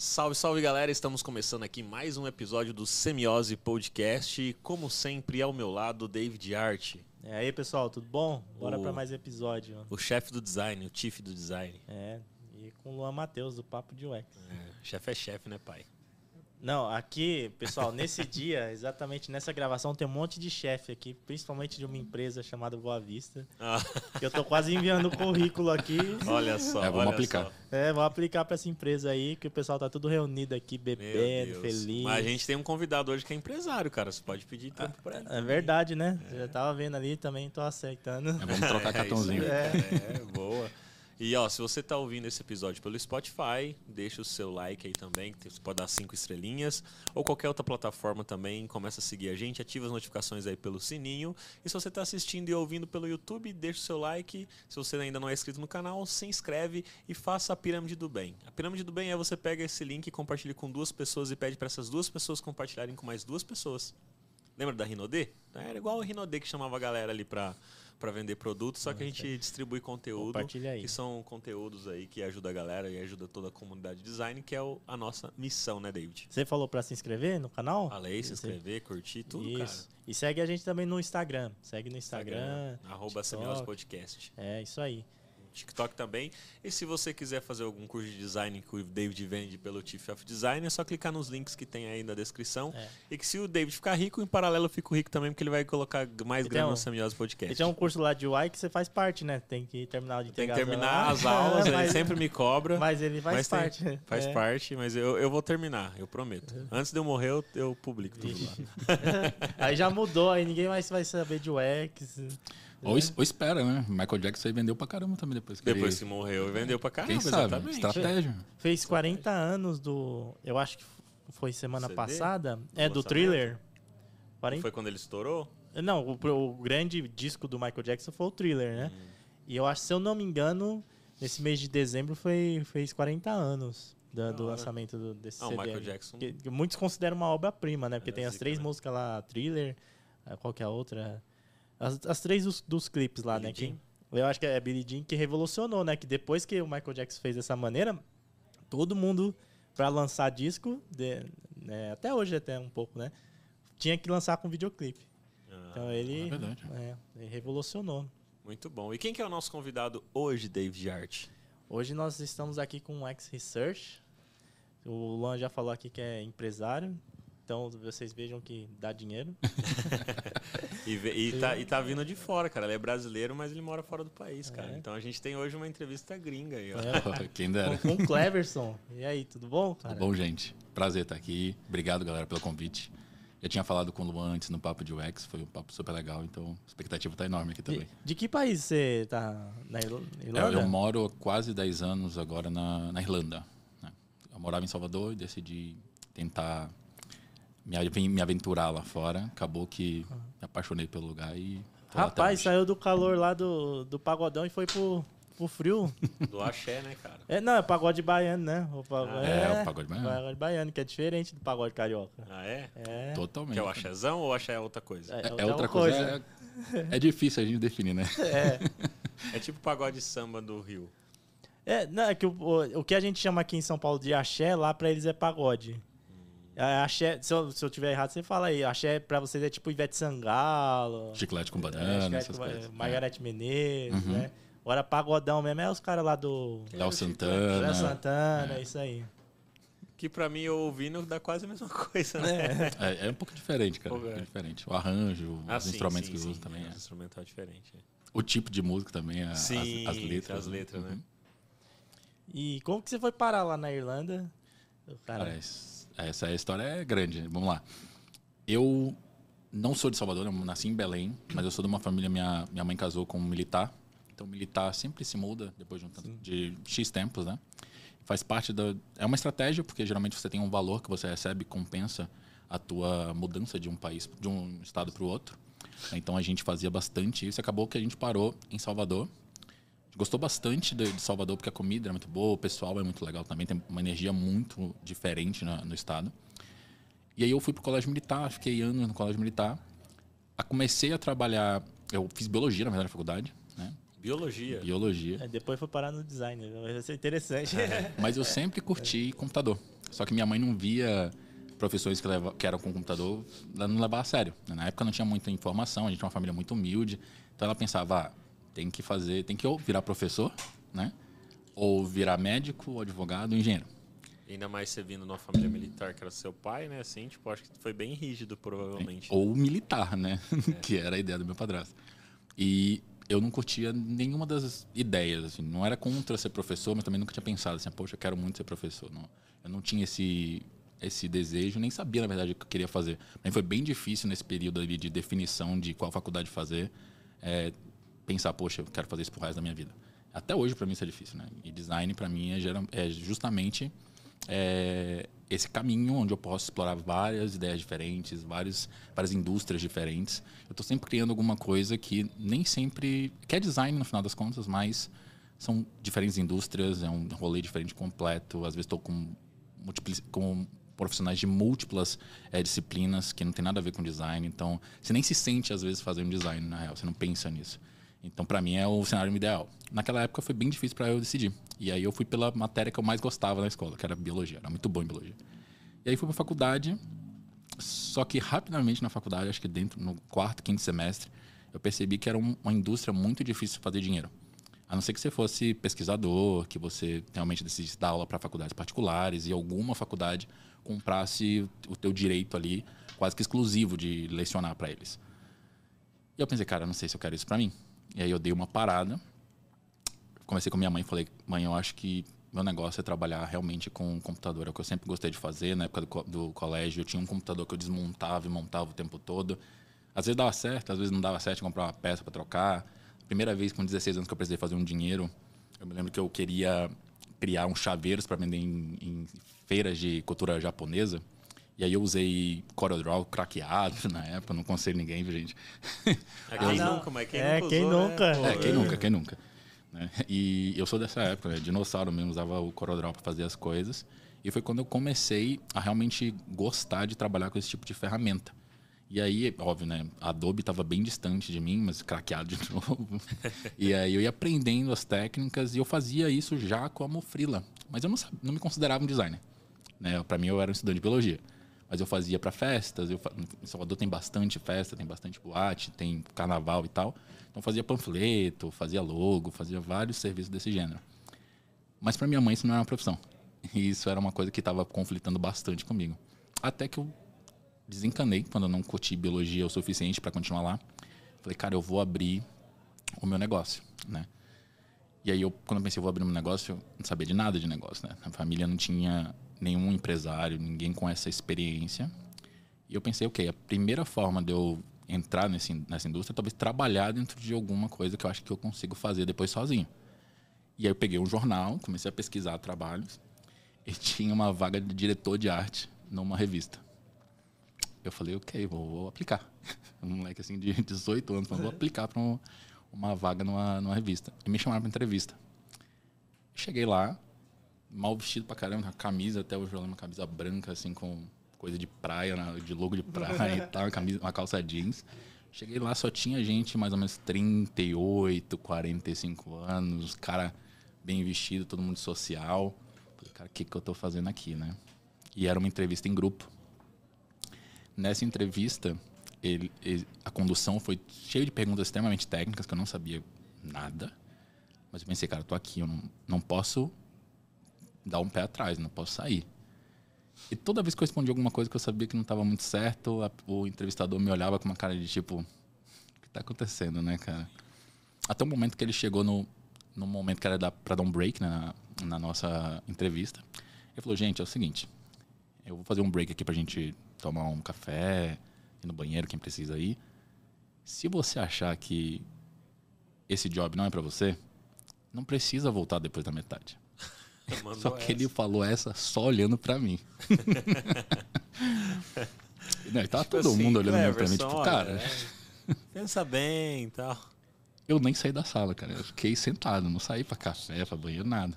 Salve, salve galera! Estamos começando aqui mais um episódio do Semiose Podcast. Como sempre, ao meu lado, David Art, E aí, pessoal, tudo bom? Bora O- pra mais episódio. o chefe do design, o chief do design. É, e com o Luan Matheus, do Papo de UX. É, chefe é chefe, né, pai? Não, aqui, pessoal, nesse dia, exatamente nessa gravação, tem um monte de chefe aqui, principalmente de uma empresa chamada Boa Vista. Ah, que Eu tô quase enviando o currículo aqui. olha só, É, vamos olha aplicar. só. É, vou aplicar pra essa empresa aí, que o pessoal tá tudo reunido aqui, bebendo, feliz. Mas a gente tem um convidado hoje que é empresário, cara. Você pode pedir trampo pra ele. É verdade, né? Já tava vendo ali, também tô aceitando. É, vamos trocar É, cartãozinho. aí, É, boa. E ó, se você tá ouvindo esse episódio pelo Spotify, deixa o seu like aí também, que você pode dar cinco estrelinhas, ou qualquer outra plataforma também, começa a seguir a gente, ativa as notificações aí pelo sininho. E se você tá assistindo e ouvindo pelo YouTube, deixa o seu like. Se você ainda não é inscrito no canal, se inscreve e faça a pirâmide do bem. A pirâmide do bem é você pega esse link compartilha com duas pessoas e pede para essas duas pessoas compartilharem com mais duas pessoas. Lembra da Rinodê? Era igual o Rinodê que chamava a galera ali pra, pra vender produtos, só que a gente distribui conteúdo. Compartilha aí. Que são conteúdos aí que ajudam a galera e ajuda toda a comunidade de design, que é o- a nossa missão, né, David? Você falou pra se inscrever no canal? Falei, se inscrever, curtir, tudo, Isso. E segue a gente também no Instagram. Segue no cara. Instagram. Arroba Podcast. É, isso aí. TikTok também. E se você quiser fazer algum curso de design que o David vende pelo Chief of Design, é só clicar nos links que tem aí na descrição. É. E que se o David ficar rico, em paralelo eu fico rico também, porque ele vai colocar mais Ele grana tem um- no Semiose Podcast. E tem um curso lá de UI que você faz parte, né? Tem que terminar de Tem que terminar as as aulas, ele sempre me cobra. Mas ele faz mas tem- parte. né? Faz É. parte, mas eu, eu vou terminar, eu prometo. Antes de eu morrer, eu, eu publico tudo lá. aí já mudou, aí ninguém mais vai saber de UX. Ou, es- ou espera, né? Michael Jackson aí vendeu pra caramba também depois que Depois que ele... morreu, vendeu pra caramba, Quem sabe? exatamente. Estratégia. Fez 40 anos do. Eu acho que foi semana CD? passada. É, do thriller. Não 40... Foi quando ele estourou? Não, o, o grande disco do Michael Jackson foi o thriller, né? Hum. E eu acho, se eu não me engano, nesse mês de dezembro foi, fez 40 anos da- do lançamento do, desse Ah, o CD. Michael aí. Jackson. Que, que muitos consideram uma obra-prima, né? Porque É, tem as zica, três né? músicas lá, thriller, qual que é a outra? As, as três dos, dos clipes lá, Billie né? Que, Jean? eu acho que é Billie Jean que revolucionou, né? Que depois que o Michael Jackson fez dessa maneira, todo mundo, pra lançar disco, de- né, até hoje até um pouco, né? Tinha que lançar com videoclipe. Ah, Então ele, é verdade. é, ele revolucionou. muito bom. E quem que é o nosso convidado hoje, David Art? Hoje nós estamos aqui com o X Research. O Luan já falou aqui que é empresário. Então vocês vejam que dá dinheiro. E, e tá, e tá vindo de fora, cara. Ele é brasileiro, mas ele mora fora do país, cara. É. Então a gente tem hoje uma entrevista gringa aí, ó. É, Quem dera. com, com o Cleverson. E aí, tudo bom? Tudo Cara? bom, gente? Prazer estar aqui. Obrigado, galera, pelo convite. Já tinha falado com o Luan antes no Papo de UX, foi um papo super legal, então a expectativa tá enorme aqui também. De, de que país você tá? Na Irl- Eu, Irlanda? eu moro há quase 10 anos agora na, na Irlanda. né? Eu morava em Salvador e decidi tentar me, aven- me aventurar lá fora. Acabou que me apaixonei pelo lugar e. Rapaz, saiu do calor lá do, do pagodão e foi pro, pro frio. Do axé, né, cara? É, não, é pagode baiano, né? O pagode, É, o pagode baiano. pagode baiano, que é diferente do pagode carioca. Ah, é? É. Totalmente. Que é o axézão ou o axé é outra coisa? É, É, outra outra coisa. É, é difícil a gente definir, né? É. É tipo pagode samba do Rio. É, não, é que o, o, o que a gente chama aqui em São Paulo de axé, lá pra eles é pagode. É, axé, se eu, se eu tiver errado, você fala aí. Axé pra vocês é tipo Ivete Sangalo. Chiclete com é, banana, Chiclete essas com- coisas. Margarete Menezes, Uhum. né? Agora pagodão mesmo é os caras lá do... É. Léo Léo Santana. Santana, é isso aí. Que pra mim, eu ouvindo, dá quase a mesma coisa, né? É, é um pouco diferente, cara. Pô, um é. pouco diferente. O arranjo, Ah, os sim, instrumentos sim, que sim, usam também. é, é. Os instrumental diferente. é. O tipo de música também, a- as, Sim, as letras. as letras, né? Uhum. E como que você foi parar lá na Irlanda? Cara, Cara, es- essa história é grande. Vamos lá. Eu não sou de Salvador, eu nasci em Belém, mas eu sou de uma família, minha, minha mãe casou com um militar. Então, militar sempre se muda depois de, um tanto- de X tempos, né? Faz parte da... É uma estratégia, porque geralmente você tem um valor que você recebe, compensa a tua mudança de um país, de um estado para o outro. Então, a gente fazia bastante isso. Acabou que a gente parou em Salvador. Gostou bastante de, de Salvador, porque a comida é muito boa, o pessoal é muito legal também, tem uma energia muito diferente na- no estado. E aí eu fui pro colégio militar, fiquei anos no colégio militar. A- Comecei a trabalhar, eu fiz biologia, na verdade, na faculdade, né? Biologia. Biologia. é, depois foi parar no design, vai ser interessante. Mas eu sempre curti computador. Só que minha mãe não via professores que, leva, que eram com computador não levar a sério. Na época não tinha muita informação, a gente é uma família muito humilde. Então ela pensava, ah, tem que fazer, tem que ou virar professor, né? Ou virar médico, ou advogado, ou engenheiro. Ainda mais você vindo numa família militar, que era seu pai, né? Assim, tipo, acho que foi bem rígido, provavelmente. Ou militar, né? É. que era a ideia do meu padrasto. E eu não curtia nenhuma das ideias, assim. Não era contra ser professor, mas também nunca tinha pensado assim, poxa, eu quero muito ser professor. Não, eu não tinha esse esse desejo, nem sabia, na verdade, o que eu queria fazer. Mas foi bem difícil nesse período ali de definição de qual faculdade fazer, é, pensar, poxa, eu quero fazer isso pro resto da minha vida. Até hoje, para mim, isso é difícil, né? E design, para mim, é, é justamente é, esse caminho onde eu posso explorar várias ideias diferentes, várias, várias indústrias diferentes. Eu estou sempre criando alguma coisa que nem sempre... que é design, no final das contas, mas são diferentes indústrias, é um rolê diferente completo. Às vezes estou com, com profissionais de múltiplas é, disciplinas que não tem nada a ver com design. Então, você nem se sente, às vezes, fazendo design, na real. Você não pensa nisso. Então, para mim, é o cenário ideal. Naquela época, foi bem difícil para eu decidir. E aí, eu fui pela matéria que eu mais gostava na escola, que era biologia. Era muito bom em biologia. E aí, fui para faculdade. Só que, rapidamente, na faculdade, acho que dentro, no quarto, quinto semestre, eu percebi que era uma indústria muito difícil fazer dinheiro. A não ser que você fosse pesquisador, que você realmente decidisse dar aula para faculdades particulares e alguma faculdade comprasse o teu direito ali, quase que exclusivo de lecionar para eles. E eu pensei, cara, não sei se eu quero isso para mim. E aí eu dei uma parada, comecei com minha mãe e falei, mãe, eu acho que meu negócio é trabalhar realmente com computador, é o que eu sempre gostei de fazer. Na época do, do colégio, eu tinha um computador que eu desmontava e montava o tempo todo. Às vezes dava certo, às vezes não dava certo, comprar uma peça para trocar. Primeira vez com 16 anos que eu precisei fazer um dinheiro, eu me lembro que eu queria criar uns chaveiros para vender em, em feiras de cultura japonesa. E aí eu usei CorelDRAW craqueado na época, não aconselho ninguém, gente? É quem ah, nunca, mas quem é, nunca quem usou, nunca. Né? É, quem nunca, quem nunca. Né? E eu sou dessa época, né? dinossauro mesmo, usava o CorelDRAW para fazer as coisas. E foi quando eu comecei a realmente gostar de trabalhar com esse tipo de ferramenta. E aí, óbvio, né? A Adobe estava bem distante de mim, mas craqueado de novo. e aí eu ia aprendendo as técnicas e eu fazia isso já como freela. Mas eu não, não me considerava um designer. Né? Para mim, eu era um estudante de biologia. Mas eu fazia para festas. Eu, em Salvador tem bastante festa, tem bastante boate, tem carnaval e tal. Então, fazia panfleto, fazia logo, fazia vários serviços desse gênero. Mas para minha mãe, isso não era uma profissão. E isso era uma coisa que estava conflitando bastante comigo. Até que eu desencanei quando eu não curti biologia o suficiente para continuar lá. Falei, cara, eu vou abrir o meu negócio, né? E aí, eu, quando eu pensei, eu vou abrir um negócio, eu não sabia de nada de negócio, né? A família não tinha nenhum empresário, ninguém com essa experiência. E eu pensei, ok, a primeira forma de eu entrar nesse, nessa indústria é talvez trabalhar dentro de alguma coisa que eu acho que eu consigo fazer depois sozinho. E aí eu peguei um jornal, comecei a pesquisar trabalhos e tinha uma vaga de diretor de arte numa revista. Eu falei, ok, vou, vou aplicar. Um moleque assim de 18 anos, vou aplicar para um, uma vaga numa, numa revista. E me chamaram para entrevista. Cheguei lá, mal vestido pra caramba, uma camisa, até hoje uma camisa branca, assim, com coisa de praia, de logo de praia e tal, uma, camisa, uma calça jeans. Cheguei lá, só tinha gente mais ou menos 38, 45 anos, cara bem vestido, todo mundo social. Falei, cara, o que, que eu tô fazendo aqui, né? E era uma entrevista em grupo. Nessa entrevista, ele, ele, a condução foi cheia de perguntas extremamente técnicas que eu não sabia nada. Mas eu pensei, cara, eu tô aqui, eu não, não posso dar um pé atrás, não posso sair. E toda vez que eu respondia alguma coisa que eu sabia que não estava muito certo, a, o entrevistador me olhava com uma cara de tipo, o que está acontecendo, né, cara? Até o momento que ele chegou no, no momento que era para dar um break né, na, na nossa entrevista. Ele falou, gente, é o seguinte, eu vou fazer um break aqui para a gente tomar um café, ir no banheiro, quem precisa ir. Se você achar que esse job não é para você, não precisa voltar depois da metade. Só que essa. ele falou essa só olhando para mim. não, e tava tipo todo assim, mundo olhando para mim, tipo, cara. É, pensa bem e tal. Eu nem saí da sala, cara. Eu fiquei sentado, não saí para café, para banheiro, nada.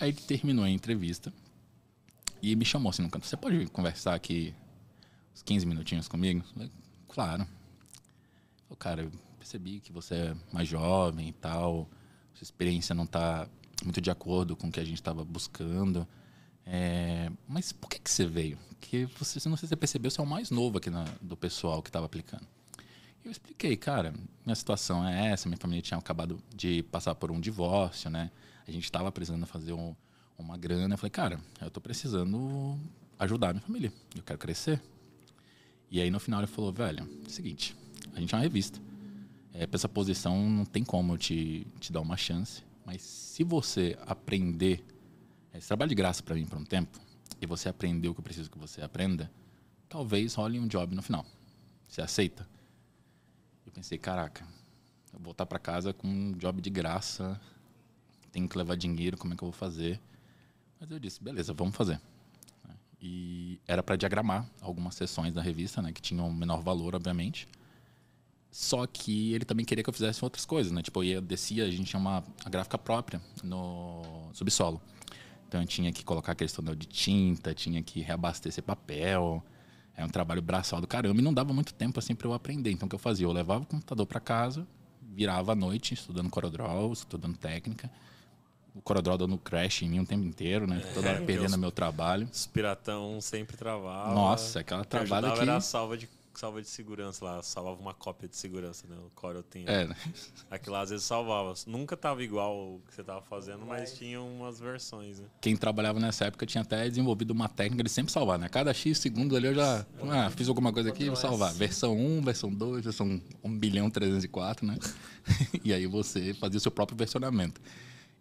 Aí ele terminou a entrevista e me chamou assim no canto. Você pode conversar aqui uns 15 minutinhos comigo? Falei, claro. Falei, cara, eu percebi que você é mais jovem e tal, sua experiência não está muito de acordo com o que a gente estava buscando. é, mas por que, que você veio? Porque você, não sei se você percebeu, você é o mais novo aqui na, do pessoal que estava aplicando. Eu expliquei, cara, minha situação é essa, minha família tinha acabado de passar por um divórcio, né? A gente estava precisando fazer um, uma grana. Eu falei, cara, eu estou precisando ajudar a minha família, eu quero crescer. E aí no final ele falou, velho, é seguinte, a gente é uma revista. É, pra essa posição não tem como eu te, te dar uma chance. Mas se você aprender esse trabalho de graça para mim por um tempo e você aprender o que eu preciso que você aprenda, talvez role um job no final. Você aceita? Eu pensei, caraca, eu voltar para casa com um job de graça, tenho que levar dinheiro, como é que eu vou fazer? Mas eu disse, beleza, vamos fazer. E era para diagramar algumas sessões da revista, né, que tinham menor valor, obviamente. Só que ele também queria que eu fizesse outras coisas, né? Tipo, eu ia, descia, a gente tinha uma gráfica própria no subsolo. Então eu tinha que colocar aquele tonel de tinta, tinha que reabastecer papel. É um trabalho braçal do caramba e não dava muito tempo assim para eu aprender. Então o que eu fazia? Eu levava o computador para casa, virava à noite estudando CorelDRAW, estudando técnica. O CorelDRAW dando crash em mim o tempo inteiro, né? Toda hora é, perdendo meu trabalho. Os piratão sempre travava. Nossa, aquela travada que... era a salva de salva de segurança lá, salvava uma cópia de segurança, né? O Corel tinha. É, né? Aquilo lá às vezes salvava. Nunca tava igual o que você tava fazendo, mas tinha umas versões, né? Quem trabalhava nessa época tinha até desenvolvido uma técnica de sempre salvar, né? Cada X segundos ali eu já ah, fiz alguma coisa aqui, vou salvar. Versão 1, versão 2, versão 1 bilhão 304, né? e aí você fazia o seu próprio versionamento.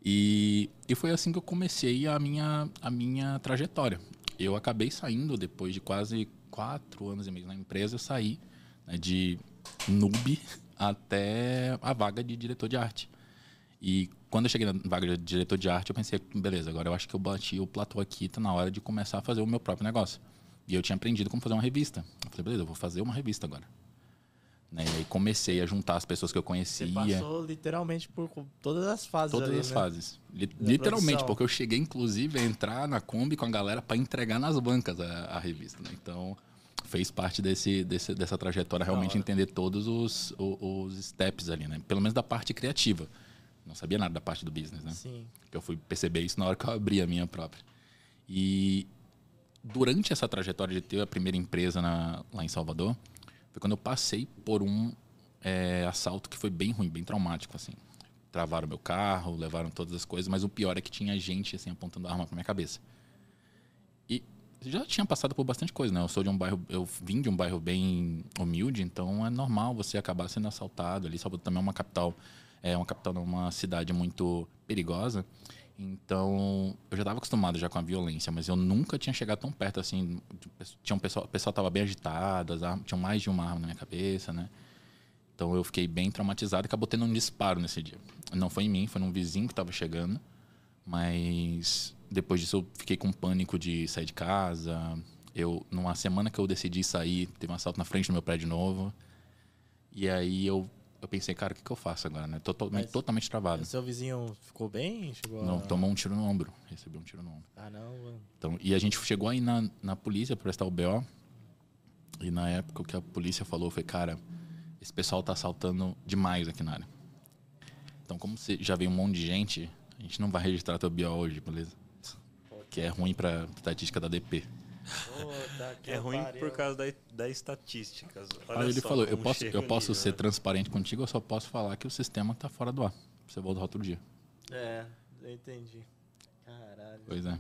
E, e foi assim que eu comecei a minha, a minha trajetória. Eu acabei saindo depois de quase quatro anos e meio na empresa, eu saí né, de noob até a vaga de diretor de arte. E quando eu cheguei na vaga de diretor de arte, eu pensei, beleza, agora eu acho que eu bati o platô aqui, tá na hora de começar a fazer o meu próprio negócio. E eu tinha aprendido como fazer uma revista. Eu falei, beleza, eu vou fazer uma revista agora. Né? E aí comecei a juntar as pessoas que eu conhecia. Você passou literalmente por todas as fases. Todas ali, as né? fases. literalmente, produção. porque eu cheguei inclusive a entrar na Kombi com a galera para entregar nas bancas a, a revista. Né? Então fez parte desse, desse, dessa trajetória realmente entender todos os, os, os, steps ali, né? Pelo menos da parte criativa. Não sabia nada da parte do business, né? Sim. Que eu fui perceber isso na hora que eu abri a minha própria. E durante essa trajetória de ter a primeira empresa na, lá em Salvador, foi quando eu passei por um é, assalto que foi bem ruim, bem traumático, assim. Travaram meu carro, levaram todas as coisas, mas o pior é que tinha gente, assim, apontando arma pra minha cabeça. E já tinha passado por bastante coisa, né? Eu sou de um bairro, eu vim de um bairro bem humilde, então é normal você acabar sendo assaltado ali. Salvador também é uma capital, é uma capital, uma cidade muito perigosa. Então, eu já estava acostumado já com a violência, mas eu nunca tinha chegado tão perto assim. Tinha um pessoal, o pessoal estava bem agitado, as armas, tinha mais de uma arma na minha cabeça, né? Então eu fiquei bem traumatizado e acabou tendo um disparo nesse dia. Não foi em mim, foi num vizinho que estava chegando, mas depois disso eu fiquei com pânico de sair de casa. Eu numa semana que eu decidi sair, teve um assalto na frente do meu prédio novo. E aí eu eu pensei, cara, o que, que eu faço agora, né? Tô totalmente, totalmente travado. Seu vizinho ficou bem? Chegou não, a... tomou um tiro no ombro. Recebeu um tiro no ombro. Ah, não, mano. Então, e a gente chegou aí na, na polícia pra prestar o BO. E na época o que a polícia falou foi, cara, esse pessoal tá assaltando demais aqui na área. Então, como você já veio um monte de gente, a gente não vai registrar teu BO hoje, beleza? Que é ruim pra estatística da DP é ruim pariu. por causa da, da estatística. Olha Aí ele falou, eu posso, eu posso ser transparente contigo, eu só posso falar que o sistema está fora do ar. Você volta outro dia. É, eu entendi. Caralho. Pois é.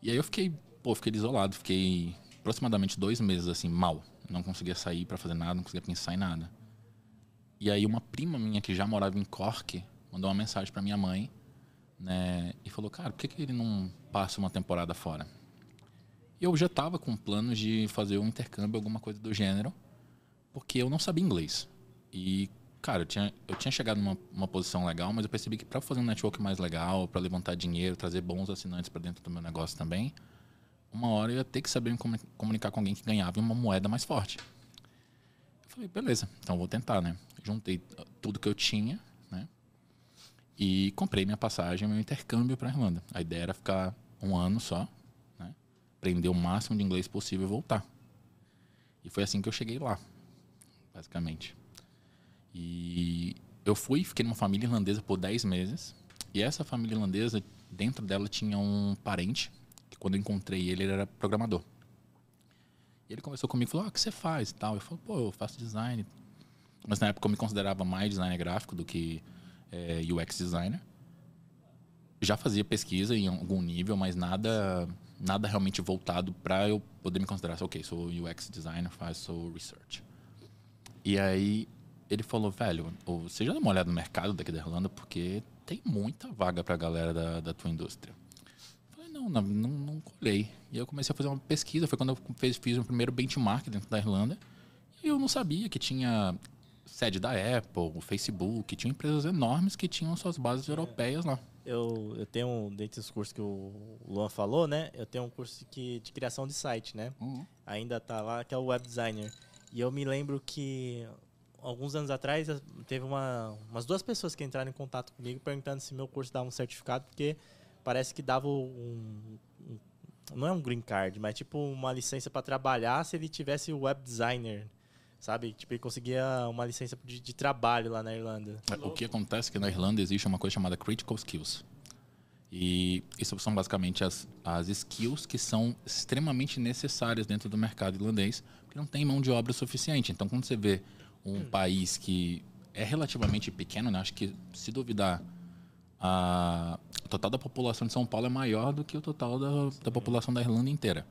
E aí eu fiquei, pô, fiquei isolado, fiquei aproximadamente dois meses assim, mal. Não conseguia sair para fazer nada, não conseguia pensar em nada. E aí uma prima minha que já morava em Cork mandou uma mensagem para minha mãe, né, e falou, cara, por que, que ele não passa uma temporada fora? E eu já estava com planos de fazer um intercâmbio, alguma coisa do gênero, porque eu não sabia inglês. E, cara, eu tinha, eu tinha chegado numa uma posição legal, mas eu percebi que para fazer um network mais legal, para levantar dinheiro, trazer bons assinantes para dentro do meu negócio também, uma hora eu ia ter que saber me comunicar com alguém que ganhava uma moeda mais forte. Eu falei, beleza, então vou tentar, né? Juntei tudo que eu tinha, né? E comprei minha passagem, meu intercâmbio para Irlanda. A ideia era ficar um ano só, aprender o máximo de inglês possível e voltar. E foi assim que eu cheguei lá, basicamente. E eu fui, fiquei numa família irlandesa por 10 meses. E essa família irlandesa Dentro dela tinha um parente, que quando eu encontrei ele, ele era programador. E ele conversou comigo e falou: ah, o que você faz e tal? Eu falei: pô, eu faço design. Mas na época eu me considerava mais designer gráfico do que é, UX designer. Já fazia pesquisa em algum nível, mas nada nada realmente voltado para eu poder me considerar, ok, sou UX designer, faço research. E aí ele falou, velho, você já deu uma olhada no mercado daqui da Irlanda, porque tem muita vaga para a galera da, da tua indústria. Eu falei, não, não, não, não colhei. E eu comecei a fazer uma pesquisa, foi quando eu fiz, fiz o primeiro benchmark dentro da Irlanda. E eu não sabia que tinha sede da Apple, Facebook, tinha empresas enormes que tinham suas bases europeias lá. Eu, eu tenho, dentre os cursos que o Luan falou, né? Eu tenho um curso que, de criação de site, né? Uhum. Ainda tá lá, que é o Web Designer. E eu me lembro que alguns anos atrás teve uma, umas duas pessoas que entraram em contato comigo perguntando se meu curso dava um certificado, porque parece que dava um, um não é um green card, mas tipo uma licença para trabalhar se ele tivesse o web designer, sabe? Tipo, ele conseguia uma licença de, de trabalho lá na Irlanda. É, o que acontece é que na Irlanda existe uma coisa chamada critical skills. E isso são basicamente as, as skills que são extremamente necessárias dentro do mercado irlandês, porque não tem mão de obra suficiente. Então, quando você vê um hum. país que é relativamente pequeno, né? acho que, se duvidar, a, o total da população de São Paulo é maior do que o total da, da população da Irlanda inteira.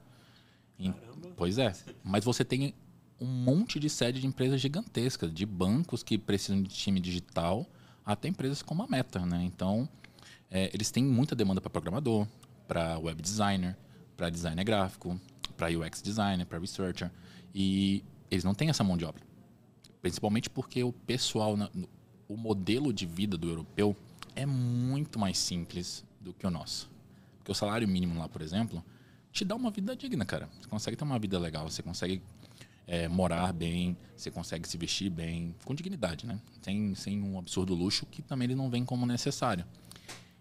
Pois é. Mas você tem um monte de sede de empresas gigantescas, de bancos que precisam de time digital, até empresas como a Meta, né? Então, é, eles têm muita demanda para programador, para web designer, para designer gráfico, para UX designer, para researcher, e eles não têm essa mão de obra. Principalmente porque o pessoal, o modelo de vida do europeu é muito mais simples do que o nosso. Porque o salário mínimo lá, por exemplo, te dá uma vida digna, cara. Você consegue ter uma vida legal, você consegue é, morar bem, você consegue se vestir bem, com dignidade, né? Sem, sem um absurdo luxo que também ele não vem como necessário.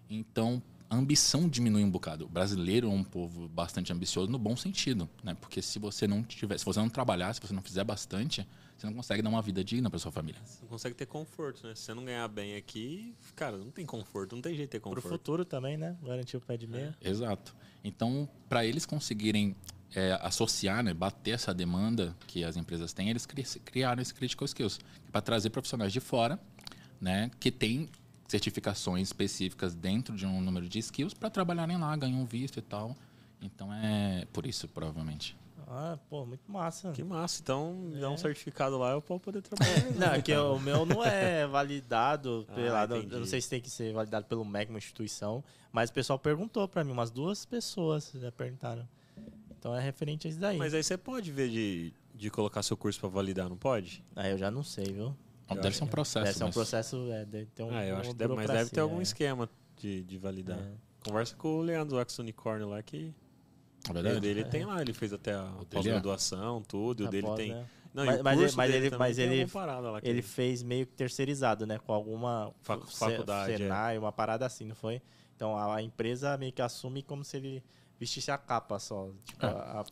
Então, a ambição diminui um bocado. O brasileiro é um povo bastante ambicioso no bom sentido, né? Porque se você não tiver, se você não trabalhar, se você não fizer bastante, você não consegue dar uma vida digna para sua família. Você não consegue ter conforto, né? Se você não ganhar bem aqui, cara, não tem conforto, não tem jeito de ter conforto. Pro futuro também, né? Garantir o pé de meia. É. Exato. Então, para eles conseguirem é, associar, né, bater essa demanda que as empresas têm, eles criaram esse critical skills para trazer profissionais de fora, né, que têm certificações específicas dentro de um número de skills para trabalharem lá, ganhar um visto e tal. Então é por isso, provavelmente. Ah, pô, muito massa. Que massa. Então, é. dá um certificado lá, eu posso poder trabalhar. não, é que o meu não é validado pela. Ah, eu não sei se tem que ser validado pelo MEC, uma instituição. Mas o pessoal perguntou para mim, umas duas pessoas já perguntaram. Então é referente a isso daí. Mas aí você pode ver de, de colocar seu curso para validar, não pode? Ah, eu já não sei, viu? Deve ser um processo. Deve ser um processo, é, deve ter um. Ah, eu acho que deve, mas deve ter algum é. esquema de, de validar. É. Conversa com o Leandro, o ex unicórnio lá que. É verdade? O dele é. tem lá, ele fez até a é. pós-graduação, tudo. O dele tem. Né? Não, mas, mas, mas ele, mas ele, ele fez meio que terceirizado, né? Com alguma Fac, faculdade. Senai, uma parada assim, não foi? Então a, a, empresa meio que assume como se ele vestisse a capa só. Tipo, a, a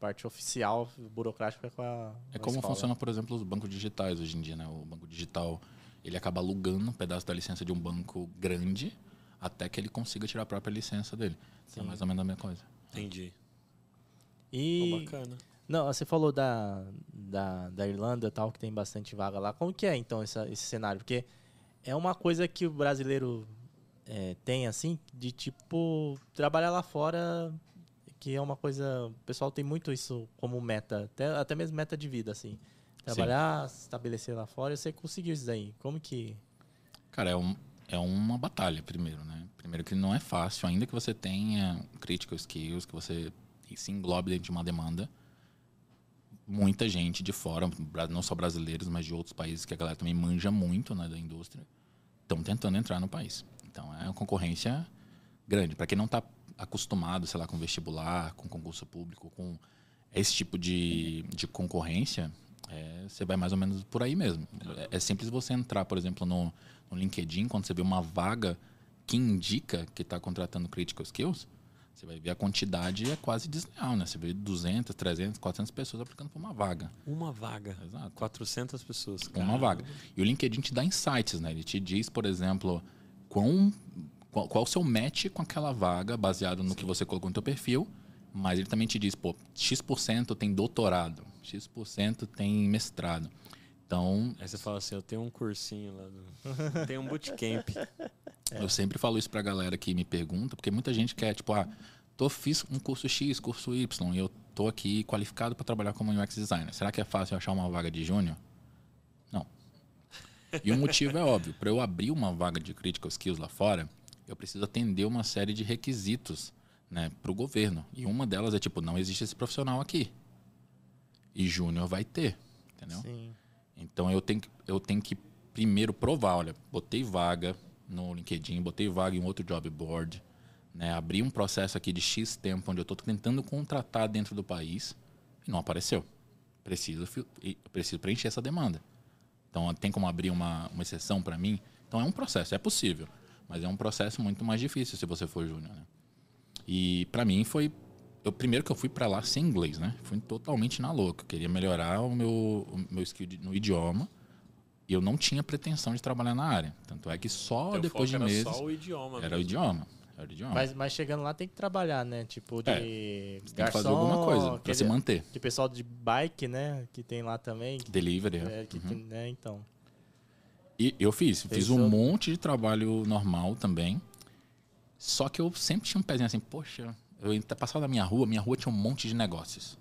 parte oficial, burocrática com a. É como escola. funciona, por exemplo, os bancos digitais hoje em dia, né? O banco digital ele acaba alugando um pedaço da licença de um banco grande até que ele consiga tirar a própria licença dele. Sim. É mais ou menos a mesma coisa. Entendi. E. Pô, bacana. Não, você falou da, da, da Irlanda tal, que tem bastante vaga lá. Como que é, então, essa, esse cenário? Porque é uma coisa que o brasileiro é, tem, assim, de tipo, trabalhar lá fora que é uma coisa. O pessoal tem muito isso como meta, até, até mesmo meta de vida, assim. Trabalhar, Sim. estabelecer lá fora, você conseguiu isso daí. Como que. Cara, é, um, é uma batalha, primeiro, né? Primeiro que não é fácil, ainda que você tenha critical skills, que você se englobe dentro de uma demanda. Muita gente de fora, não só brasileiros, mas de outros países que a galera também manja muito né, da indústria, estão tentando entrar no país. Então é uma concorrência grande. Para quem não está acostumado, sei lá, com vestibular, com concurso público, com esse tipo de, de concorrência, é, você vai mais ou menos por aí mesmo. É, é simples você entrar, por exemplo, no, no, LinkedIn, quando você vê uma vaga que indica que está contratando critical skills, você vai ver a quantidade é quase desleal, né? Você vê 200, 300, 400 pessoas aplicando por uma vaga. Uma vaga. Exato. 400 pessoas. Uma vaga. E o LinkedIn te dá insights, né? Ele te diz, por exemplo, quão qual, qual o seu match com aquela vaga, baseado no que você colocou no teu perfil. Mas ele também te diz, pô, X% tem doutorado, X% tem mestrado. Então, Aí você fala assim, eu tenho um cursinho lá, do... tem um bootcamp. eu sempre falo isso pra galera que me pergunta, porque muita gente quer, tipo, ah, tô, fiz um curso X, curso Y, e eu tô aqui qualificado para trabalhar como UX designer. Será que é fácil achar uma vaga de júnior? E o motivo é óbvio. Para eu abrir uma vaga de critical skills lá fora, eu preciso atender uma série de requisitos né, para o governo. E uma delas é tipo, não existe esse profissional aqui. E júnior vai ter, entendeu? Sim. Então eu tenho, que- eu tenho que primeiro provar, olha, botei vaga no LinkedIn, botei vaga em outro job board, né? Abri um processo aqui de X tempo onde eu estou tentando contratar dentro do país e não apareceu. Preciso, preciso preencher essa demanda. Então tem como abrir uma, uma exceção para mim? Então é um processo, é possível, mas é um processo muito mais difícil se você for júnior, né? E para mim foi eu primeiro que eu fui para lá sem inglês, né? Fui totalmente na louca. Eu queria melhorar o meu, o meu skill de- no idioma. E eu não tinha pretensão de trabalhar na área. Tanto é que só Teu depois de meses Era só o idioma. era o mesmo. idioma. Idioma. Mas, mas chegando lá tem que trabalhar, né? Tipo, de É, tem que garçom, fazer alguma coisa para se manter. Que pessoal de bike, né? Que tem lá também. que- Delivery. é, que uhum. tem- né, então. E eu fiz, Fez fiz um seu- monte de trabalho normal também. Só que eu sempre tinha um pezinho assim, poxa, eu passava na minha rua, minha rua tinha um monte de negócios.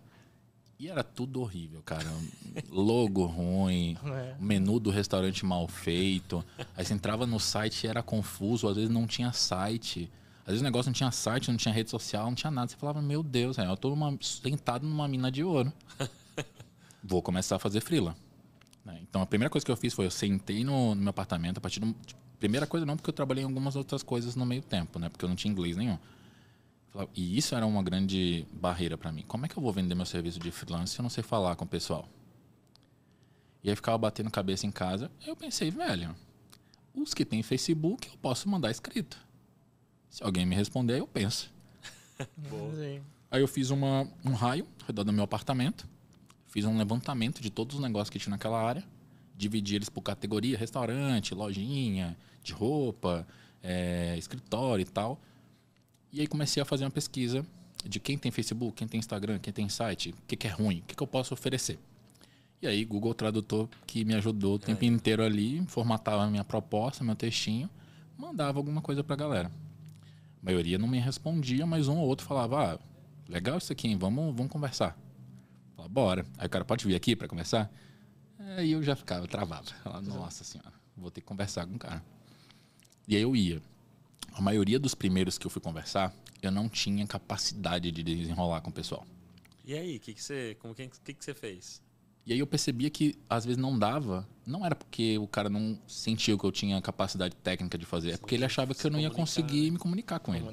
E era tudo horrível, cara. Logo ruim, É. menu do restaurante mal feito. Aí você entrava no site e era confuso, às vezes não tinha site. Às vezes o negócio não tinha site, não tinha rede social, não tinha nada. Você falava, meu Deus, eu tô numa- sentado numa mina de ouro. Vou começar a fazer freela. né? Então a primeira coisa que eu fiz foi eu sentei no, no meu apartamento a partir do. tipo, Primeira coisa não, porque eu trabalhei em algumas outras coisas no meio tempo, né? Porque eu não tinha inglês nenhum. E isso era uma grande barreira para mim. Como é que eu vou vender meu serviço de freelance se eu não sei falar com o pessoal? E aí ficava batendo cabeça em casa. Eu pensei, velho, os que têm Facebook eu posso mandar escrito. Se alguém me responder, eu penso. Aí eu fiz uma, um raio ao redor do meu apartamento, fiz um levantamento de todos os negócios que tinha naquela área, dividi eles por categoria, restaurante, lojinha, de roupa, eh, escritório e tal. E aí comecei a fazer uma pesquisa de quem tem Facebook, quem tem Instagram, quem tem site, o que, que é ruim, o que, que eu posso oferecer. E aí Google Tradutor que me ajudou o tempo inteiro ali, formatava a minha proposta, meu textinho, mandava alguma coisa pra galera. A maioria não me respondia, mas um ou outro falava, ah, legal isso aqui, hein? Vamos, vamos conversar. Falava, bora. Aí o cara, pode vir aqui para conversar? Aí eu já ficava, eu travava. Falava, nossa senhora, vou ter que conversar com o cara. E aí eu ia. A maioria dos primeiros que eu fui conversar, eu não tinha capacidade de desenrolar com o pessoal. E aí, o que, que você. Como que, que, que você fez? E aí eu percebia que às vezes não dava. Não era porque o cara não sentiu que eu tinha capacidade técnica de fazer, é porque ele achava que eu não ia conseguir me comunicar com ele.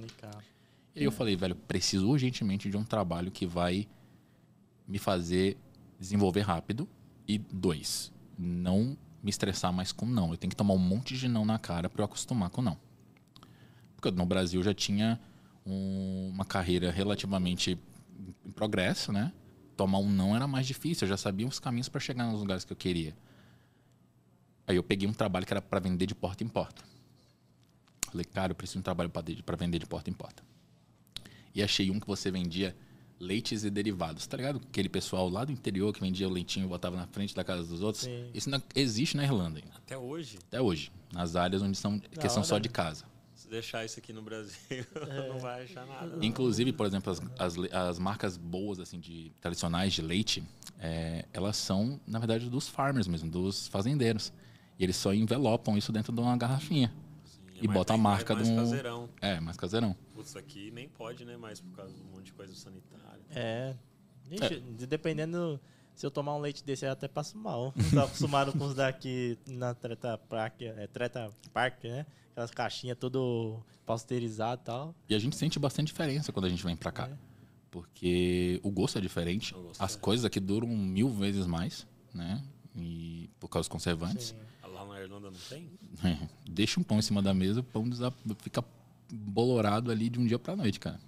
E aí eu falei, velho, preciso urgentemente de um trabalho que vai me fazer desenvolver rápido. E dois, não me estressar mais com não. Eu tenho que tomar um monte de não na cara para eu acostumar com não. Porque no Brasil já tinha um- uma carreira relativamente em progresso, né? Tomar um não era mais difícil, eu já sabia os caminhos para chegar nos lugares que eu queria. Aí eu peguei um trabalho que era para vender de porta em porta. Falei, cara, eu preciso de um trabalho para vender de porta em porta. E achei um que você vendia leites e derivados, tá ligado? Aquele pessoal lá do interior que vendia o leitinho e botava na frente da casa dos outros. Sim. Isso não existe na Irlanda ainda, Até hoje, até hoje. Nas áreas onde são, que são só de casa. Deixar isso aqui no Brasil, É. não vai achar nada. não. Inclusive, por exemplo, as, as, as marcas boas, assim, de tradicionais de leite, é, elas são, na verdade, dos farmers mesmo, dos fazendeiros. E eles só envelopam isso dentro de uma garrafinha. Sim, E mais- bota a mais- marca mais de um- caseirão. É, mais caseirão. Putz, aqui nem pode, né? Mais por causa de um monte de coisa sanitária. É. Ixi, de- dependendo. Se eu tomar um leite desse, eu até passo mal. Não tô acostumado com os daqui na Treta Park, é, Treta Park, né? Aquelas caixinhas tudo pasteurizado e tal. E a gente sente bastante diferença quando a gente vem pra cá. É. Porque o gosto é diferente. Gosto As é. coisas aqui duram mil vezes mais, né? E por causa dos conservantes. Sim. Lá na Irlanda não tem? Deixa um pão em cima da mesa, o pão fica bolorado ali de um dia pra noite, cara.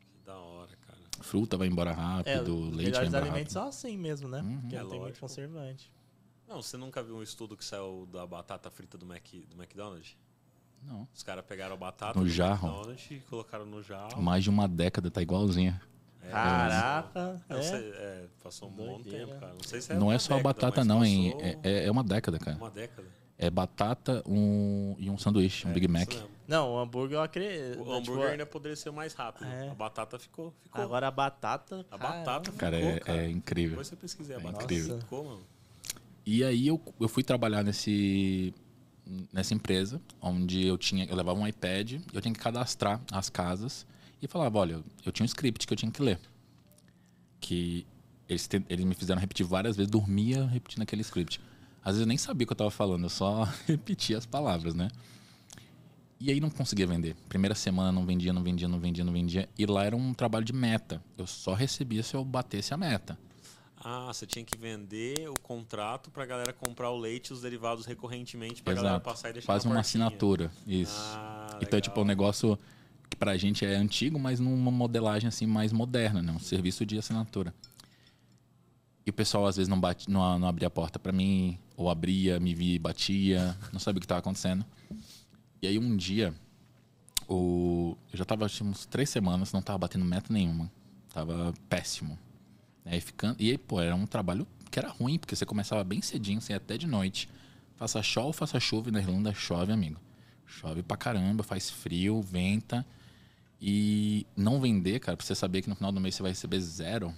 Que da hora, cara. Fruta vai embora rápido, É, leite vai melhores embora alimentos rápido. são assim mesmo, né? Porque É não tem muito conservante. Não, você nunca viu um estudo que saiu da batata frita do, Mac, do McDonald's? Não. Os caras pegaram a batata No do jarro. McDonald's e colocaram no jarro. Mais de uma década, tá igualzinha. É, Caraca, Não é. sei, é, passou um bom tempo, cara. Não sei se não uma é só a década, batata, não, hein? É, é- é uma década, cara. Uma década. É batata um, e um sanduíche, um É, Big isso Mac. Não, o hambúrguer eu acredito. O hambúrguer ainda poderia ser mais rápido. É. A batata ficou. ficou. Agora a batata. a batata ficou. Cara, é, cara. é incrível. Depois você pesquisei a É batata. incrível. Ficou, mano. E aí eu, eu fui trabalhar nesse, nessa empresa, onde eu tinha, eu levava um iPad, eu tinha que cadastrar as casas e falava, olha, eu tinha um script que eu tinha que ler. Que eles, te- eles me fizeram repetir várias vezes, dormia repetindo aquele script. Às vezes eu nem sabia o que eu estava falando, eu só repetia as palavras, né? E aí não conseguia vender. Primeira semana não vendia, não vendia, não vendia, não vendia. E lá era um trabalho de meta. Eu só recebia se eu batesse a meta. Ah, você tinha que vender o contrato pra galera comprar o leite e os derivados recorrentemente pra galera passar e deixar Quase uma assinatura. Isso. Ah, Então é tipo um legal. negócio que pra gente é antigo, mas numa modelagem assim mais moderna, né? Um serviço de assinatura. E o pessoal às vezes não, bate, não, não abria a porta pra mim, ou abria, me via e batia, não sabia o que estava acontecendo. E aí um dia, o... eu já tava acho, uns três semanas, não tava batendo meta nenhuma. Tava péssimo. Aí ficando... E aí, pô, era um trabalho que era ruim, porque você começava bem cedinho, você ia até de noite. Faça sol, faça chuva, e na Irlanda chove, amigo. Chove pra caramba, faz frio, venta. E não vender, cara, pra você saber que no final do mês você vai receber zero.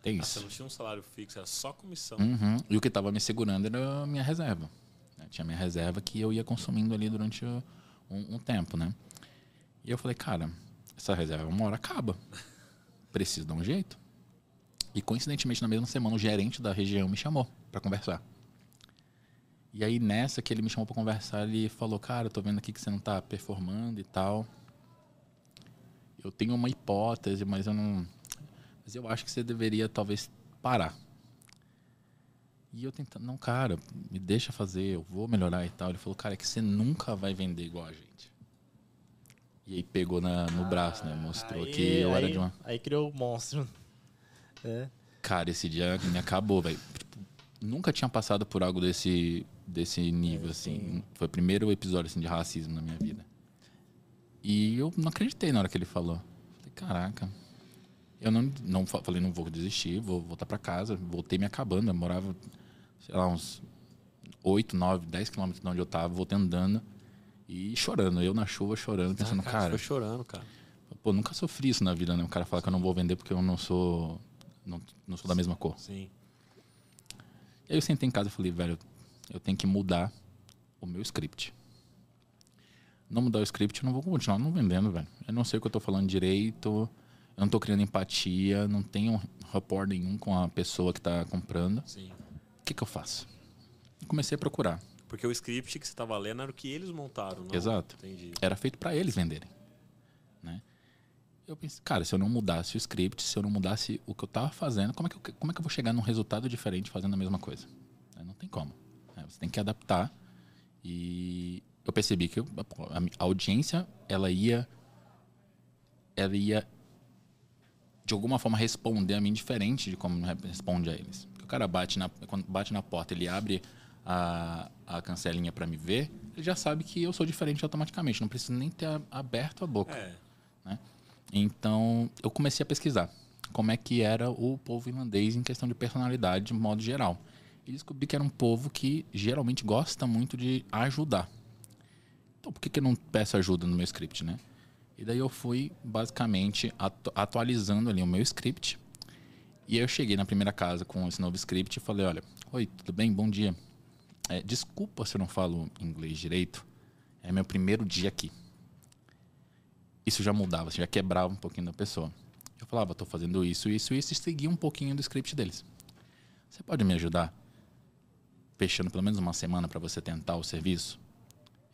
Tem Ah, você isso. não tinha um salário fixo, era só comissão. Uhum. E o que tava me segurando era a minha reserva. Né? Tinha minha reserva que eu ia consumindo ali durante um, um tempo, né? E eu falei, cara, essa reserva uma hora acaba. Preciso dar um jeito. E coincidentemente, na mesma semana, o gerente da região me chamou pra conversar. E aí, nessa que ele me chamou pra conversar, ele falou, cara, eu tô vendo aqui que você não tá performando e tal. Eu tenho uma hipótese, mas eu não. Mas eu acho que você deveria talvez parar. E eu tentando, não, cara, me deixa fazer, eu vou melhorar e tal. Ele falou, cara, é que você nunca vai vender igual a gente. E aí pegou na, no braço, né? Mostrou Aí- que eu era aí- de uma. Aí criou o monstro. É. Cara, esse dia me acabou, velho. Tipo, nunca tinha passado por algo desse, desse nível, assim. Foi o primeiro episódio assim, de racismo na minha vida. E eu não acreditei na hora que ele falou. Falei, caraca. Eu não, não fa- falei, não vou desistir, vou voltar pra casa. Voltei me acabando. Eu morava, sei lá, uns 8, 9, 10 quilômetros de onde eu tava, voltei andando e chorando. Eu na chuva chorando, pensando, Ah, cara, cara, foi chorando, cara. pô, nunca sofri isso na vida, né? O cara fala que eu não vou vender porque eu não sou. Não, não sou da mesma cor. Sim. E aí eu sentei em casa e falei, velho, eu tenho que mudar o meu script. Não mudar o script, eu não vou continuar não vendendo, velho. Eu não sei o que eu tô falando direito, eu não tô criando empatia, não tenho rapport nenhum com a pessoa que tá comprando. Sim. O que que eu faço? Comecei a procurar. Porque o script que você tava lendo era o que eles montaram, não? Exato. Entendi. Era feito para eles venderem, né? Eu pensei, cara, se eu não mudasse o script, se eu não mudasse o que eu tava fazendo, como é que eu, como é que eu vou chegar num resultado diferente fazendo a mesma coisa? Né? Não tem como. né? Você tem que adaptar. E eu percebi que eu- a, audiência, ela ia, ela ia de alguma forma responder a mim diferente de como re- responde a eles. Cara bate na, quando bate na porta, ele abre a, a cancelinha para me ver, ele já sabe que eu sou diferente automaticamente. Não preciso nem ter aberto a boca. É. Então, eu comecei a pesquisar como é que era o povo irlandês em questão de personalidade, de modo geral. E descobri que era um povo que geralmente gosta muito de ajudar. Então, por que, que eu não peço ajuda no meu script, né? E daí eu fui, basicamente, atu- atualizando ali o meu script. E aí eu cheguei na primeira casa com esse novo script e falei, olha, oi, tudo bem? Bom dia. É, desculpa se eu não falo inglês direito. É meu primeiro dia aqui isso já mudava, já quebrava um pouquinho da pessoa. Eu falava, estou fazendo isso, isso, isso, e seguia um pouquinho do script deles. Você pode me ajudar fechando pelo menos uma semana para você tentar o serviço?